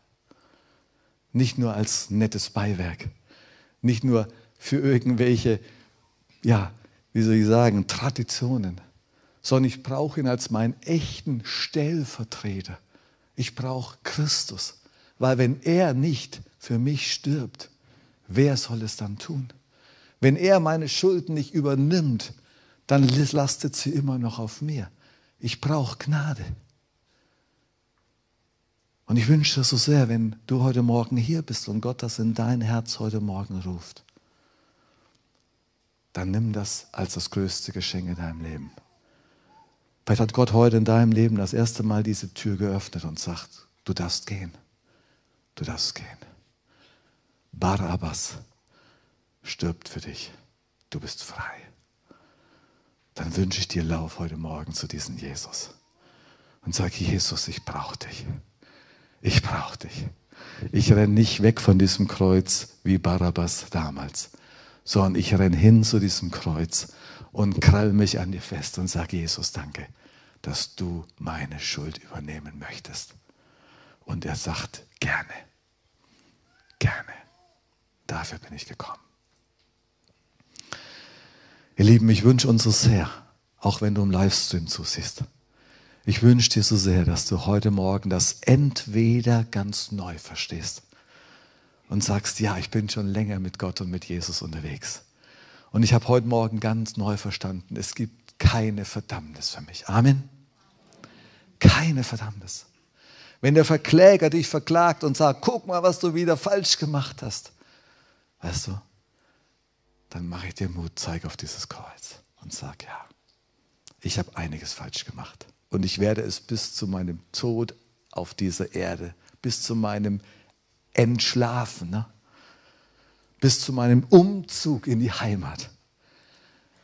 Nicht nur als nettes Beiwerk, nicht nur für irgendwelche, ja, wie soll ich sagen, Traditionen, sondern ich brauche ihn als meinen echten Stellvertreter. Ich brauche Christus, weil wenn er nicht für mich stirbt, wer soll es dann tun? Wenn er meine Schulden nicht übernimmt, dann lastet sie immer noch auf mir. Ich brauche Gnade. Und ich wünsche dir so sehr, wenn du heute Morgen hier bist und Gott das in dein Herz heute Morgen ruft, dann nimm das als das größte Geschenk in deinem Leben. Vielleicht hat Gott heute in deinem Leben das erste Mal diese Tür geöffnet und sagt, du darfst gehen, du darfst gehen. Barabbas stirbt für dich, du bist frei. Dann wünsche ich dir Lauf heute Morgen zu diesem Jesus und sag, Jesus, ich brauche dich. Ich brauche dich. Ich renne nicht weg von diesem Kreuz wie Barabbas damals sondern ich renne hin zu diesem Kreuz und krall mich an dir fest und sage, Jesus, danke, dass du meine Schuld übernehmen möchtest. Und er sagt, gerne, gerne. Dafür bin ich gekommen. Ihr Lieben, ich wünsche uns so sehr, auch wenn du im Livestream zusiehst, ich wünsche dir so sehr, dass du heute Morgen das entweder ganz neu verstehst und sagst, ja, ich bin schon länger mit Gott und mit Jesus unterwegs. Und ich habe heute Morgen ganz neu verstanden, es gibt keine Verdammnis für mich. Amen. Keine Verdammnis. Wenn der Verkläger dich verklagt und sagt, guck mal, was du wieder falsch gemacht hast, weißt du, dann mache ich dir Mut, zeig auf dieses Kreuz und sag, ja, ich habe einiges falsch gemacht. Und ich werde es bis zu meinem Tod auf dieser Erde, bis zu meinem entschlafen. Ne? Bis zu meinem Umzug in die Heimat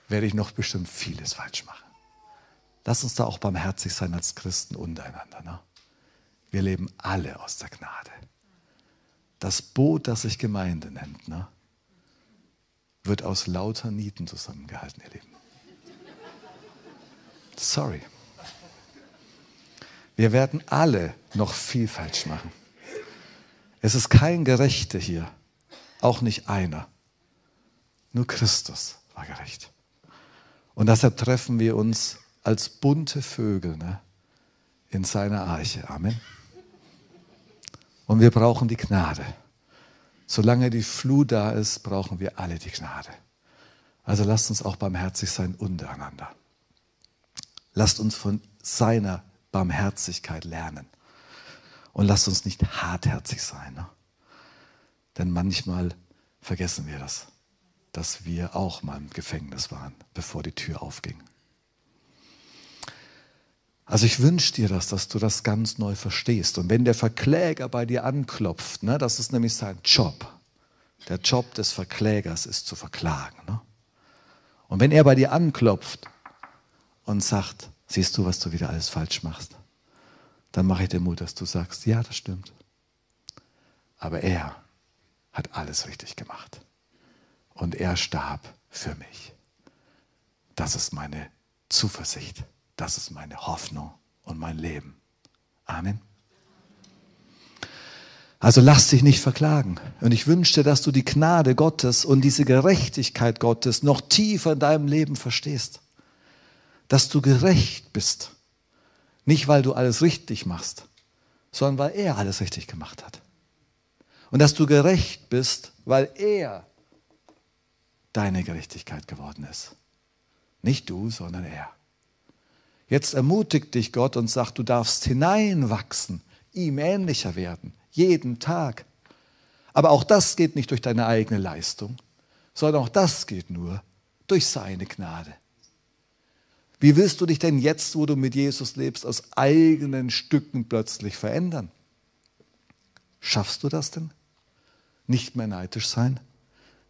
werde ich noch bestimmt vieles falsch machen. Lass uns da auch barmherzig sein als Christen untereinander. Ne? Wir leben alle aus der Gnade. Das Boot, das sich Gemeinde nennt, ne, wird aus lauter Nieten zusammengehalten, ihr Lieben. Sorry. Wir werden alle noch viel falsch machen. Es ist kein Gerechter hier, auch nicht einer. Nur Christus war gerecht. Und deshalb treffen wir uns als bunte Vögel ne, in seiner Arche. Amen. Und wir brauchen die Gnade. Solange die Flut da ist, brauchen wir alle die Gnade. Also lasst uns auch barmherzig sein untereinander. Lasst uns von seiner Barmherzigkeit lernen. Und lasst uns nicht hartherzig sein. Ne? Denn manchmal vergessen wir das, dass wir auch mal im Gefängnis waren, bevor die Tür aufging. Also ich wünsche dir das, dass du das ganz neu verstehst. Und wenn der Verkläger bei dir anklopft, ne, das ist nämlich sein Job. Der Job des Verklägers ist zu verklagen. Ne? Und wenn er bei dir anklopft und sagt, siehst du, was du wieder alles falsch machst, dann mache ich dir Mut, dass du sagst, ja, das stimmt. Aber er hat alles richtig gemacht. Und er starb für mich. Das ist meine Zuversicht. Das ist meine Hoffnung und mein Leben. Amen. Also lass dich nicht verklagen. Und ich wünsche dir, dass du die Gnade Gottes und diese Gerechtigkeit Gottes noch tiefer in deinem Leben verstehst. Dass du gerecht bist nicht, weil du alles richtig machst, sondern weil er alles richtig gemacht hat. Und dass du gerecht bist, weil er deine Gerechtigkeit geworden ist. Nicht du, sondern er. Jetzt ermutigt dich Gott und sagt, du darfst hineinwachsen, ihm ähnlicher werden, jeden Tag. Aber auch das geht nicht durch deine eigene Leistung, sondern auch das geht nur durch seine Gnade. Wie willst du dich denn jetzt, wo du mit Jesus lebst, aus eigenen Stücken plötzlich verändern? Schaffst du das denn? Nicht mehr neidisch sein,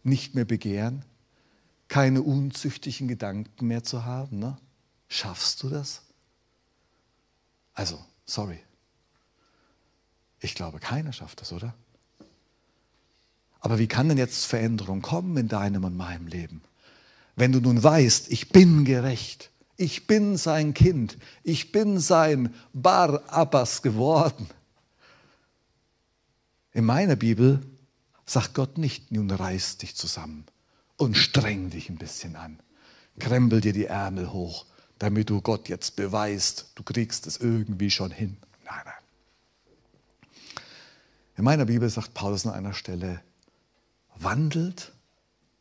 nicht mehr begehren, keine unzüchtigen Gedanken mehr zu haben. Ne? Schaffst du das? Also, sorry. Ich glaube, keiner schafft das, oder? Aber wie kann denn jetzt Veränderung kommen in deinem und meinem Leben? Wenn du nun weißt, ich bin gerecht, ich bin sein Kind, ich bin sein Bar Abbas geworden. In meiner Bibel sagt Gott nicht, nun reiß dich zusammen und streng dich ein bisschen an. Krempel dir die Ärmel hoch, damit du Gott jetzt beweist, du kriegst es irgendwie schon hin. Nein, nein. In meiner Bibel sagt Paulus an einer Stelle, wandelt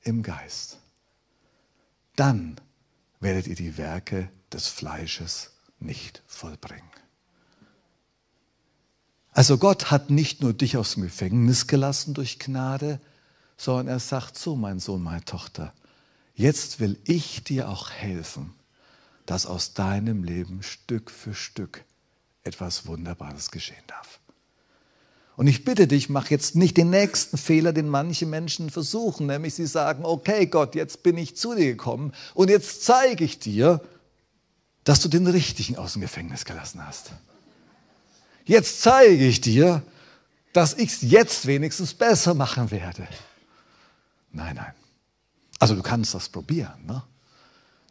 im Geist. Dann werdet ihr die Werke des Fleisches nicht vollbringen. Also Gott hat nicht nur dich aus dem Gefängnis gelassen durch Gnade, sondern er sagt so, mein Sohn, meine Tochter, jetzt will ich dir auch helfen, dass aus deinem Leben Stück für Stück etwas Wunderbares geschehen darf. Und ich bitte dich, mach jetzt nicht den nächsten Fehler, den manche Menschen versuchen, nämlich sie sagen, okay Gott, jetzt bin ich zu dir gekommen und jetzt zeige ich dir, dass du den Richtigen aus dem Gefängnis gelassen hast. Jetzt zeige ich dir, dass ich es jetzt wenigstens besser machen werde. Nein, nein. Also du kannst das probieren. Ne?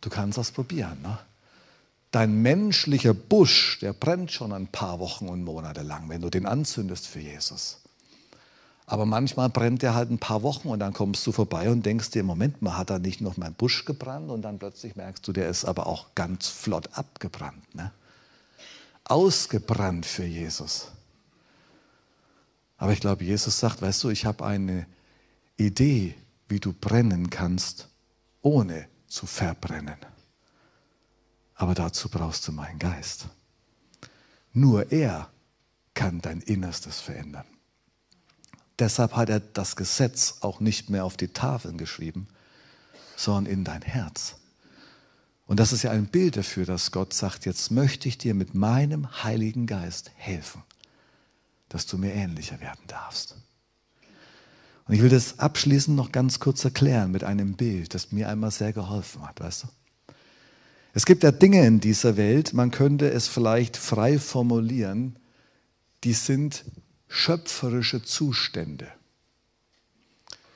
Du kannst das probieren. Ne? Dein menschlicher Busch, der brennt schon ein paar Wochen und Monate lang, wenn du den anzündest für Jesus. Aber manchmal brennt der halt ein paar Wochen und dann kommst du vorbei und denkst dir, Moment mal, hat da nicht noch mein Busch gebrannt? Und dann plötzlich merkst du, der ist aber auch ganz flott abgebrannt. Ne? Ausgebrannt für Jesus. Aber ich glaube, Jesus sagt, weißt du, ich habe eine Idee, wie du brennen kannst, ohne zu verbrennen. Aber dazu brauchst du meinen Geist. Nur er kann dein Innerstes verändern. Deshalb hat er das Gesetz auch nicht mehr auf die Tafeln geschrieben, sondern in dein Herz. Und das ist ja ein Bild dafür, dass Gott sagt, jetzt möchte ich dir mit meinem Heiligen Geist helfen, dass du mir ähnlicher werden darfst. Und ich will das abschließend noch ganz kurz erklären mit einem Bild, das mir einmal sehr geholfen hat, weißt du? Es gibt ja Dinge in dieser Welt, man könnte es vielleicht frei formulieren, die sind schöpferische Zustände.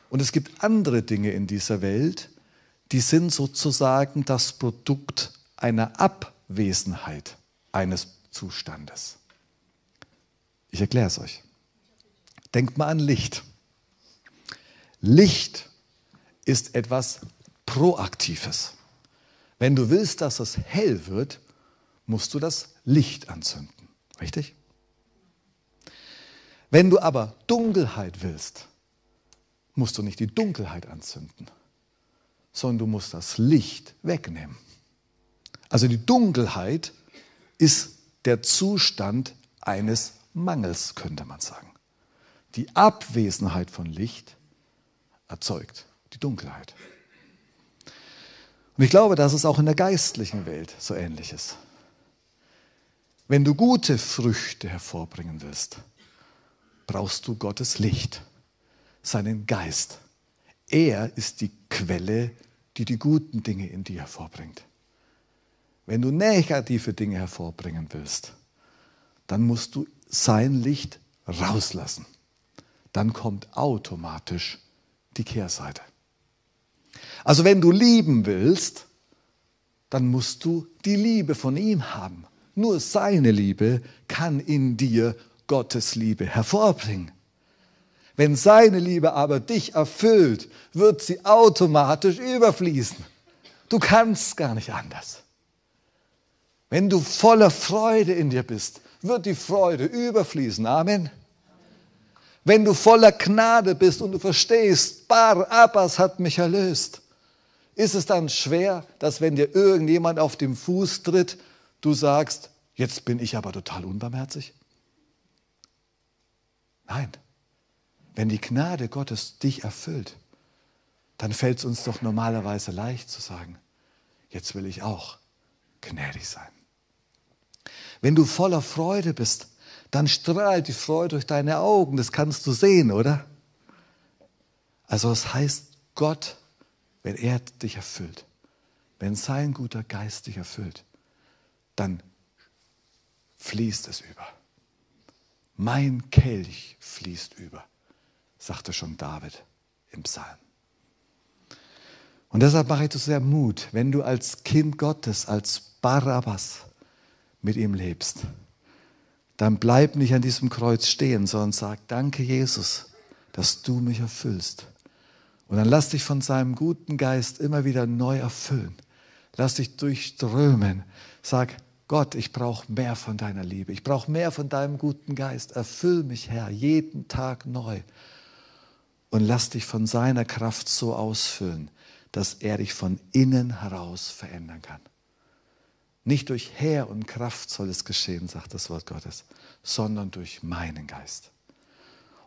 Und es gibt andere Dinge in dieser Welt, die sind sozusagen das Produkt einer Abwesenheit eines Zustandes. Ich erkläre es euch. Denkt mal an Licht. Licht ist etwas Proaktives. Wenn du willst, dass es hell wird, musst du das Licht anzünden. Richtig? Wenn du aber Dunkelheit willst, musst du nicht die Dunkelheit anzünden, sondern du musst das Licht wegnehmen. Also die Dunkelheit ist der Zustand eines Mangels, könnte man sagen. Die Abwesenheit von Licht erzeugt die Dunkelheit. Und ich glaube, dass es auch in der geistlichen Welt so ähnlich ist. Wenn du gute Früchte hervorbringen willst, brauchst du Gottes Licht, seinen Geist. Er ist die Quelle, die die guten Dinge in dir hervorbringt. Wenn du negative Dinge hervorbringen willst, dann musst du sein Licht rauslassen. Dann kommt automatisch die Kehrseite. Also wenn du lieben willst, dann musst du die Liebe von ihm haben. Nur seine Liebe kann in dir Gottes Liebe hervorbringen. Wenn seine Liebe aber dich erfüllt, wird sie automatisch überfließen. Du kannst gar nicht anders. Wenn du voller Freude in dir bist, wird die Freude überfließen. Amen. Wenn du voller Gnade bist und du verstehst, Bar Abbas hat mich erlöst, ist es dann schwer, dass wenn dir irgendjemand auf den Fuß tritt, du sagst, jetzt bin ich aber total unbarmherzig? Nein. Wenn die Gnade Gottes dich erfüllt, dann fällt es uns doch normalerweise leicht zu sagen, jetzt will ich auch gnädig sein. Wenn du voller Freude bist, dann strahlt die Freude durch deine Augen. Das kannst du sehen, oder? Also es heißt, Gott, wenn er dich erfüllt, wenn sein guter Geist dich erfüllt, dann fließt es über. Mein Kelch fließt über, sagte schon David im Psalm. Und deshalb mache ich dir sehr Mut, wenn du als Kind Gottes, als Barabbas mit ihm lebst, dann bleib nicht an diesem Kreuz stehen, sondern sag, danke Jesus, dass du mich erfüllst. Und dann lass dich von seinem guten Geist immer wieder neu erfüllen. Lass dich durchströmen. Sag, Gott, ich brauche mehr von deiner Liebe. Ich brauche mehr von deinem guten Geist. Erfüll mich, Herr, jeden Tag neu. Und lass dich von seiner Kraft so ausfüllen, dass er dich von innen heraus verändern kann. Nicht durch Heer und Kraft soll es geschehen, sagt das Wort Gottes, sondern durch meinen Geist.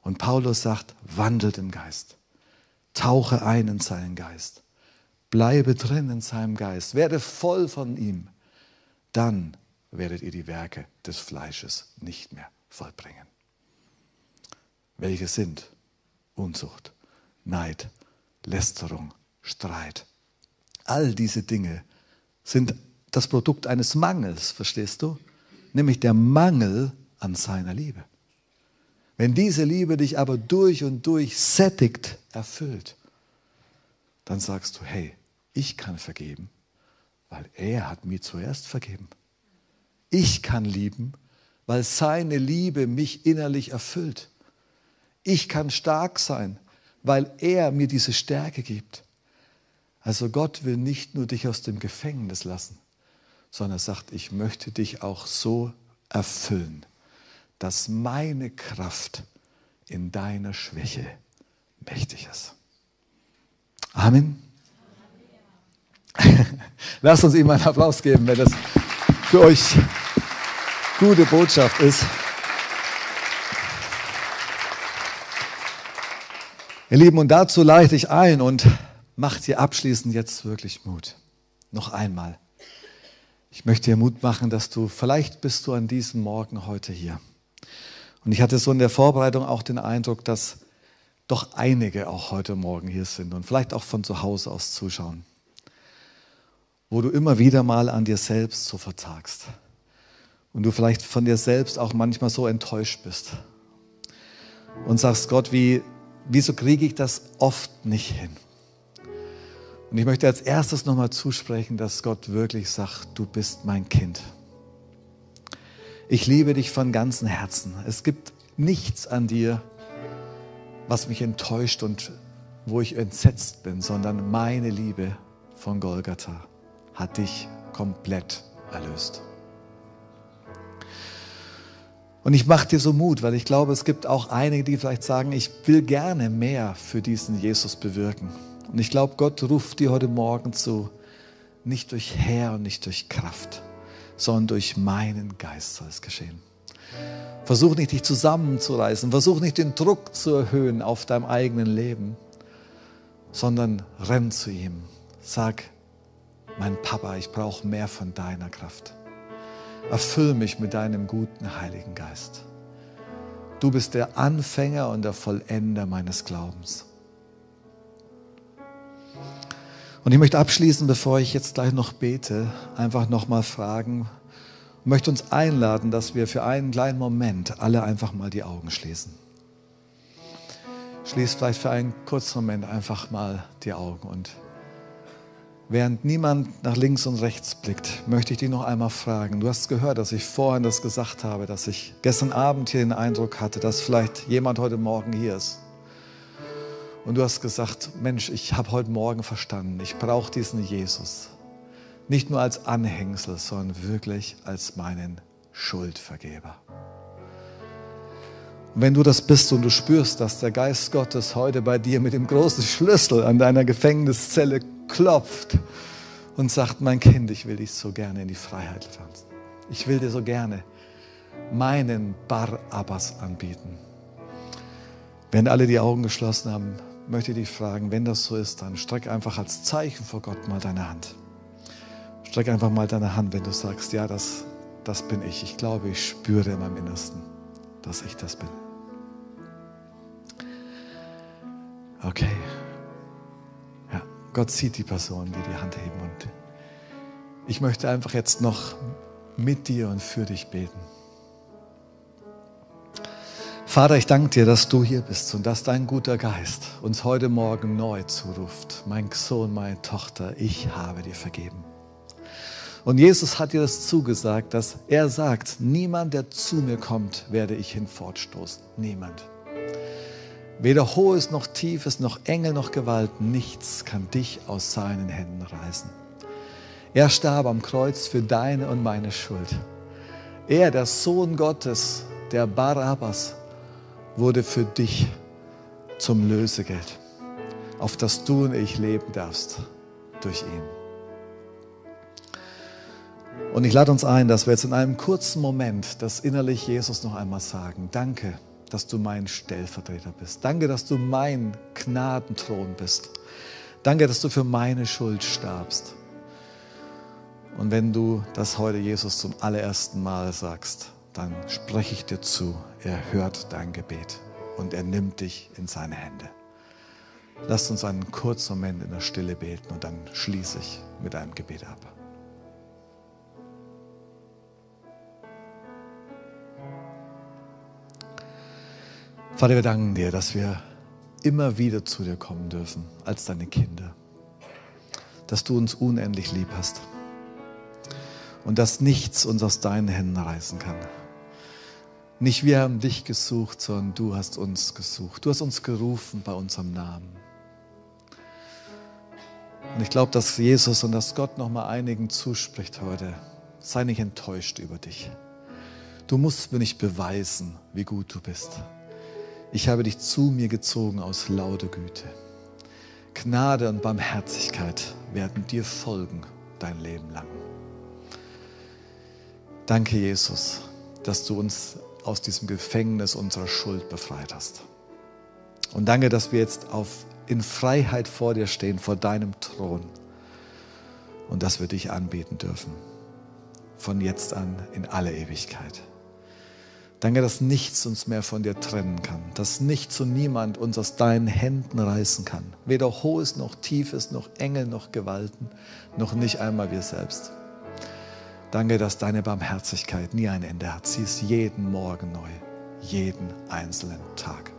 Und Paulus sagt, wandelt im Geist, tauche ein in seinen Geist, bleibe drin in seinem Geist, werde voll von ihm. Dann werdet ihr die Werke des Fleisches nicht mehr vollbringen. Welche sind Unzucht, Neid, Lästerung, Streit. All diese Dinge sind das Produkt eines Mangels, verstehst du? Nämlich der Mangel an seiner Liebe. Wenn diese Liebe dich aber durch und durch sättigt, erfüllt, dann sagst du, hey, ich kann vergeben, weil er hat mir zuerst vergeben. Ich kann lieben, weil seine Liebe mich innerlich erfüllt. Ich kann stark sein, weil er mir diese Stärke gibt. Also Gott will nicht nur dich aus dem Gefängnis lassen, sondern er sagt, ich möchte dich auch so erfüllen, dass meine Kraft in deiner Schwäche mächtig ist. Amen. (laughs) Lasst uns ihm einen Applaus geben, wenn das für euch gute Botschaft ist. Ihr Lieben, und dazu leite ich ein und macht dir abschließend jetzt wirklich Mut. Noch einmal. Ich möchte dir Mut machen, dass du, vielleicht bist du an diesem Morgen heute hier. Und ich hatte so in der Vorbereitung auch den Eindruck, dass doch einige auch heute Morgen hier sind und vielleicht auch von zu Hause aus zuschauen, wo du immer wieder mal an dir selbst so vertagst und du vielleicht von dir selbst auch manchmal so enttäuscht bist und sagst, Gott, wie, wieso kriege ich das oft nicht hin? Und ich möchte als erstes nochmal zusprechen, dass Gott wirklich sagt, du bist mein Kind. Ich liebe dich von ganzem Herzen. Es gibt nichts an dir, was mich enttäuscht und wo ich entsetzt bin, sondern meine Liebe von Golgatha hat dich komplett erlöst. Und ich mache dir so Mut, weil ich glaube, es gibt auch einige, die vielleicht sagen, ich will gerne mehr für diesen Jesus bewirken. Und ich glaube, Gott ruft dir heute Morgen zu, nicht durch Herr und nicht durch Kraft, sondern durch meinen Geist soll es geschehen. Versuch nicht, dich zusammenzureißen. Versuch nicht, den Druck zu erhöhen auf deinem eigenen Leben, sondern renn zu ihm. Sag, mein Papa, ich brauche mehr von deiner Kraft. Erfüll mich mit deinem guten Heiligen Geist. Du bist der Anfänger und der Vollender meines Glaubens. Und ich möchte abschließen, bevor ich jetzt gleich noch bete, einfach nochmal fragen, möchte uns einladen, dass wir für einen kleinen Moment alle einfach mal die Augen schließen. Schließ vielleicht für einen kurzen Moment einfach mal die Augen und während niemand nach links und rechts blickt, möchte ich dich noch einmal fragen. Du hast gehört, dass ich vorhin das gesagt habe, dass ich gestern Abend hier den Eindruck hatte, dass vielleicht jemand heute Morgen hier ist und du hast gesagt, Mensch, ich habe heute Morgen verstanden, ich brauche diesen Jesus. Nicht nur als Anhängsel, sondern wirklich als meinen Schuldvergeber. Und wenn du das bist und du spürst, dass der Geist Gottes heute bei dir mit dem großen Schlüssel an deiner Gefängniszelle klopft und sagt, mein Kind, ich will dich so gerne in die Freiheit pflanzen. Ich will dir so gerne meinen Bar Abbas anbieten. Wenn alle die Augen geschlossen haben, möchte ich dich fragen, wenn das so ist, dann streck einfach als Zeichen vor Gott mal deine Hand. Streck einfach mal deine Hand, wenn du sagst, ja, das, das bin ich. Ich glaube, ich spüre in meinem Innersten, dass ich das bin. Okay. Ja, Gott sieht die Personen, die die Hand heben. Und ich möchte einfach jetzt noch mit dir und für dich beten. Vater, ich danke dir, dass du hier bist und dass dein guter Geist uns heute Morgen neu zuruft. Mein Sohn, meine Tochter, ich habe dir vergeben. Und Jesus hat dir das zugesagt, dass er sagt, niemand, der zu mir kommt, werde ich hinfortstoßen. Niemand. Weder Hohes noch Tiefes, noch Engel noch Gewalt, nichts kann dich aus seinen Händen reißen. Er starb am Kreuz für deine und meine Schuld. Er, der Sohn Gottes, der Barabbas, wurde für dich zum Lösegeld, auf das du und ich leben darfst durch ihn. Und ich lade uns ein, dass wir jetzt in einem kurzen Moment das innerlich Jesus noch einmal sagen. Danke dass du mein Stellvertreter bist. Danke, dass du mein Gnadenthron bist. Danke, dass du für meine Schuld starbst. Und wenn du das heute Jesus zum allerersten Mal sagst, dann spreche ich dir zu, er hört dein Gebet und er nimmt dich in seine Hände. Lasst uns einen kurzen Moment in der Stille beten und dann schließe ich mit einem Gebet ab. Vater, wir danken dir, dass wir immer wieder zu dir kommen dürfen als deine Kinder. Dass du uns unendlich lieb hast. Und dass nichts uns aus deinen Händen reißen kann. Nicht wir haben dich gesucht, sondern du hast uns gesucht. Du hast uns gerufen bei unserem Namen. Und ich glaube, dass Jesus und dass Gott nochmal einigen zuspricht heute. Sei nicht enttäuscht über dich. Du musst mir nicht beweisen, wie gut du bist. Ich habe dich zu mir gezogen aus lauter Güte. Gnade und Barmherzigkeit werden dir folgen dein Leben lang. Danke, Jesus, dass du uns aus diesem Gefängnis unserer Schuld befreit hast. Und danke, dass wir jetzt auf, in Freiheit vor dir stehen, vor deinem Thron. Und dass wir dich anbeten dürfen. Von jetzt an in alle Ewigkeit. Danke, dass nichts uns mehr von dir trennen kann, dass nichts und niemand uns aus deinen Händen reißen kann. Weder Hohes noch Tiefes, noch Engel noch Gewalten, noch nicht einmal wir selbst. Danke, dass deine Barmherzigkeit nie ein Ende hat. Sie ist jeden Morgen neu, jeden einzelnen Tag.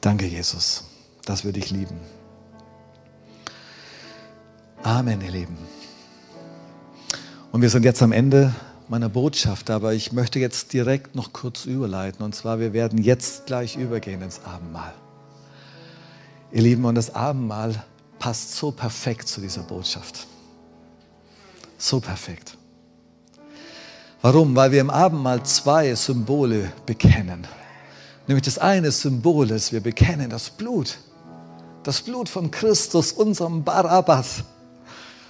Danke, Jesus, dass wir dich lieben. Amen, ihr Lieben. Und wir sind jetzt am Ende meiner Botschaft, aber ich möchte jetzt direkt noch kurz überleiten. Und zwar, wir werden jetzt gleich übergehen ins Abendmahl. Ihr Lieben, und das Abendmahl passt so perfekt zu dieser Botschaft. So perfekt. Warum? Weil wir im Abendmahl zwei Symbole bekennen. Nämlich das eine Symbol ist, wir bekennen das Blut. Das Blut von Christus, unserem Barabbas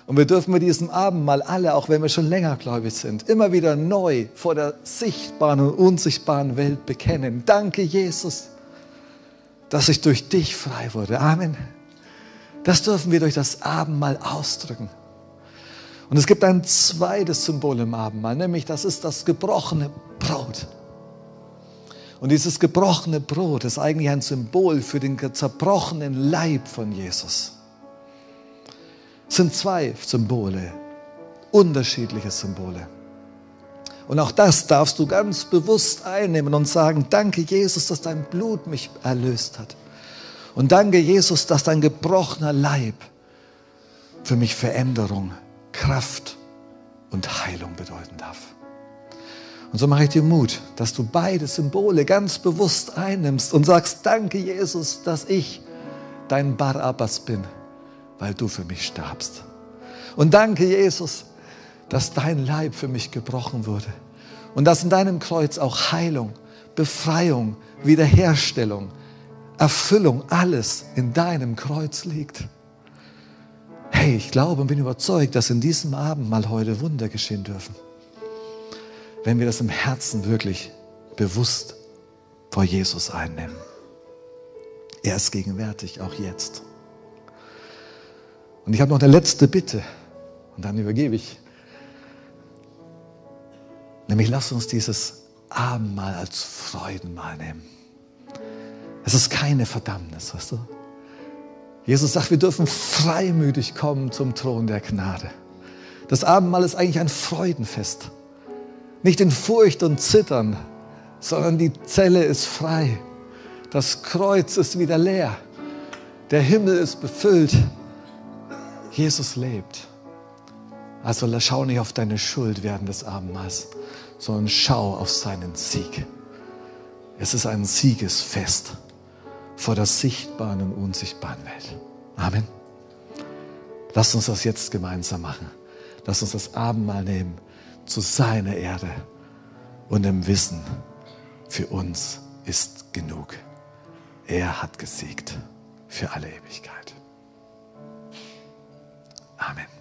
und wir dürfen mit diesem Abendmahl alle, auch wenn wir schon länger gläubig sind, immer wieder neu vor der sichtbaren und unsichtbaren Welt bekennen. Danke, Jesus, dass ich durch dich frei wurde. Amen. Das dürfen wir durch das Abendmahl ausdrücken. Und es gibt ein zweites Symbol im Abendmahl, nämlich das ist das gebrochene Brot. Und dieses gebrochene Brot ist eigentlich ein Symbol für den zerbrochenen Leib von Jesus sind zwei Symbole, unterschiedliche Symbole. Und auch das darfst du ganz bewusst einnehmen und sagen, danke Jesus, dass dein Blut mich erlöst hat. Und danke Jesus, dass dein gebrochener Leib für mich Veränderung, Kraft und Heilung bedeuten darf. Und so mache ich dir Mut, dass du beide Symbole ganz bewusst einnimmst und sagst, danke Jesus, dass ich dein Barabbas bin weil du für mich starbst. Und danke, Jesus, dass dein Leib für mich gebrochen wurde und dass in deinem Kreuz auch Heilung, Befreiung, Wiederherstellung, Erfüllung, alles in deinem Kreuz liegt. Hey, ich glaube und bin überzeugt, dass in diesem Abend mal heute Wunder geschehen dürfen. Wenn wir das im Herzen wirklich bewusst vor Jesus einnehmen. Er ist gegenwärtig, auch jetzt. Und ich habe noch eine letzte Bitte und dann übergebe ich. Nämlich lass uns dieses Abendmahl als Freudenmahl nehmen. Es ist keine Verdammnis, weißt du? Jesus sagt, wir dürfen freimütig kommen zum Thron der Gnade. Das Abendmahl ist eigentlich ein Freudenfest. Nicht in Furcht und Zittern, sondern die Zelle ist frei. Das Kreuz ist wieder leer. Der Himmel ist befüllt. Jesus lebt. Also schau nicht auf deine Schuld während des Abendmahls, sondern schau auf seinen Sieg. Es ist ein Siegesfest vor der sichtbaren und unsichtbaren Welt. Amen. Lass uns das jetzt gemeinsam machen. Lass uns das Abendmahl nehmen zu seiner Erde und im Wissen, für uns ist genug. Er hat gesiegt für alle Ewigkeit. Amen.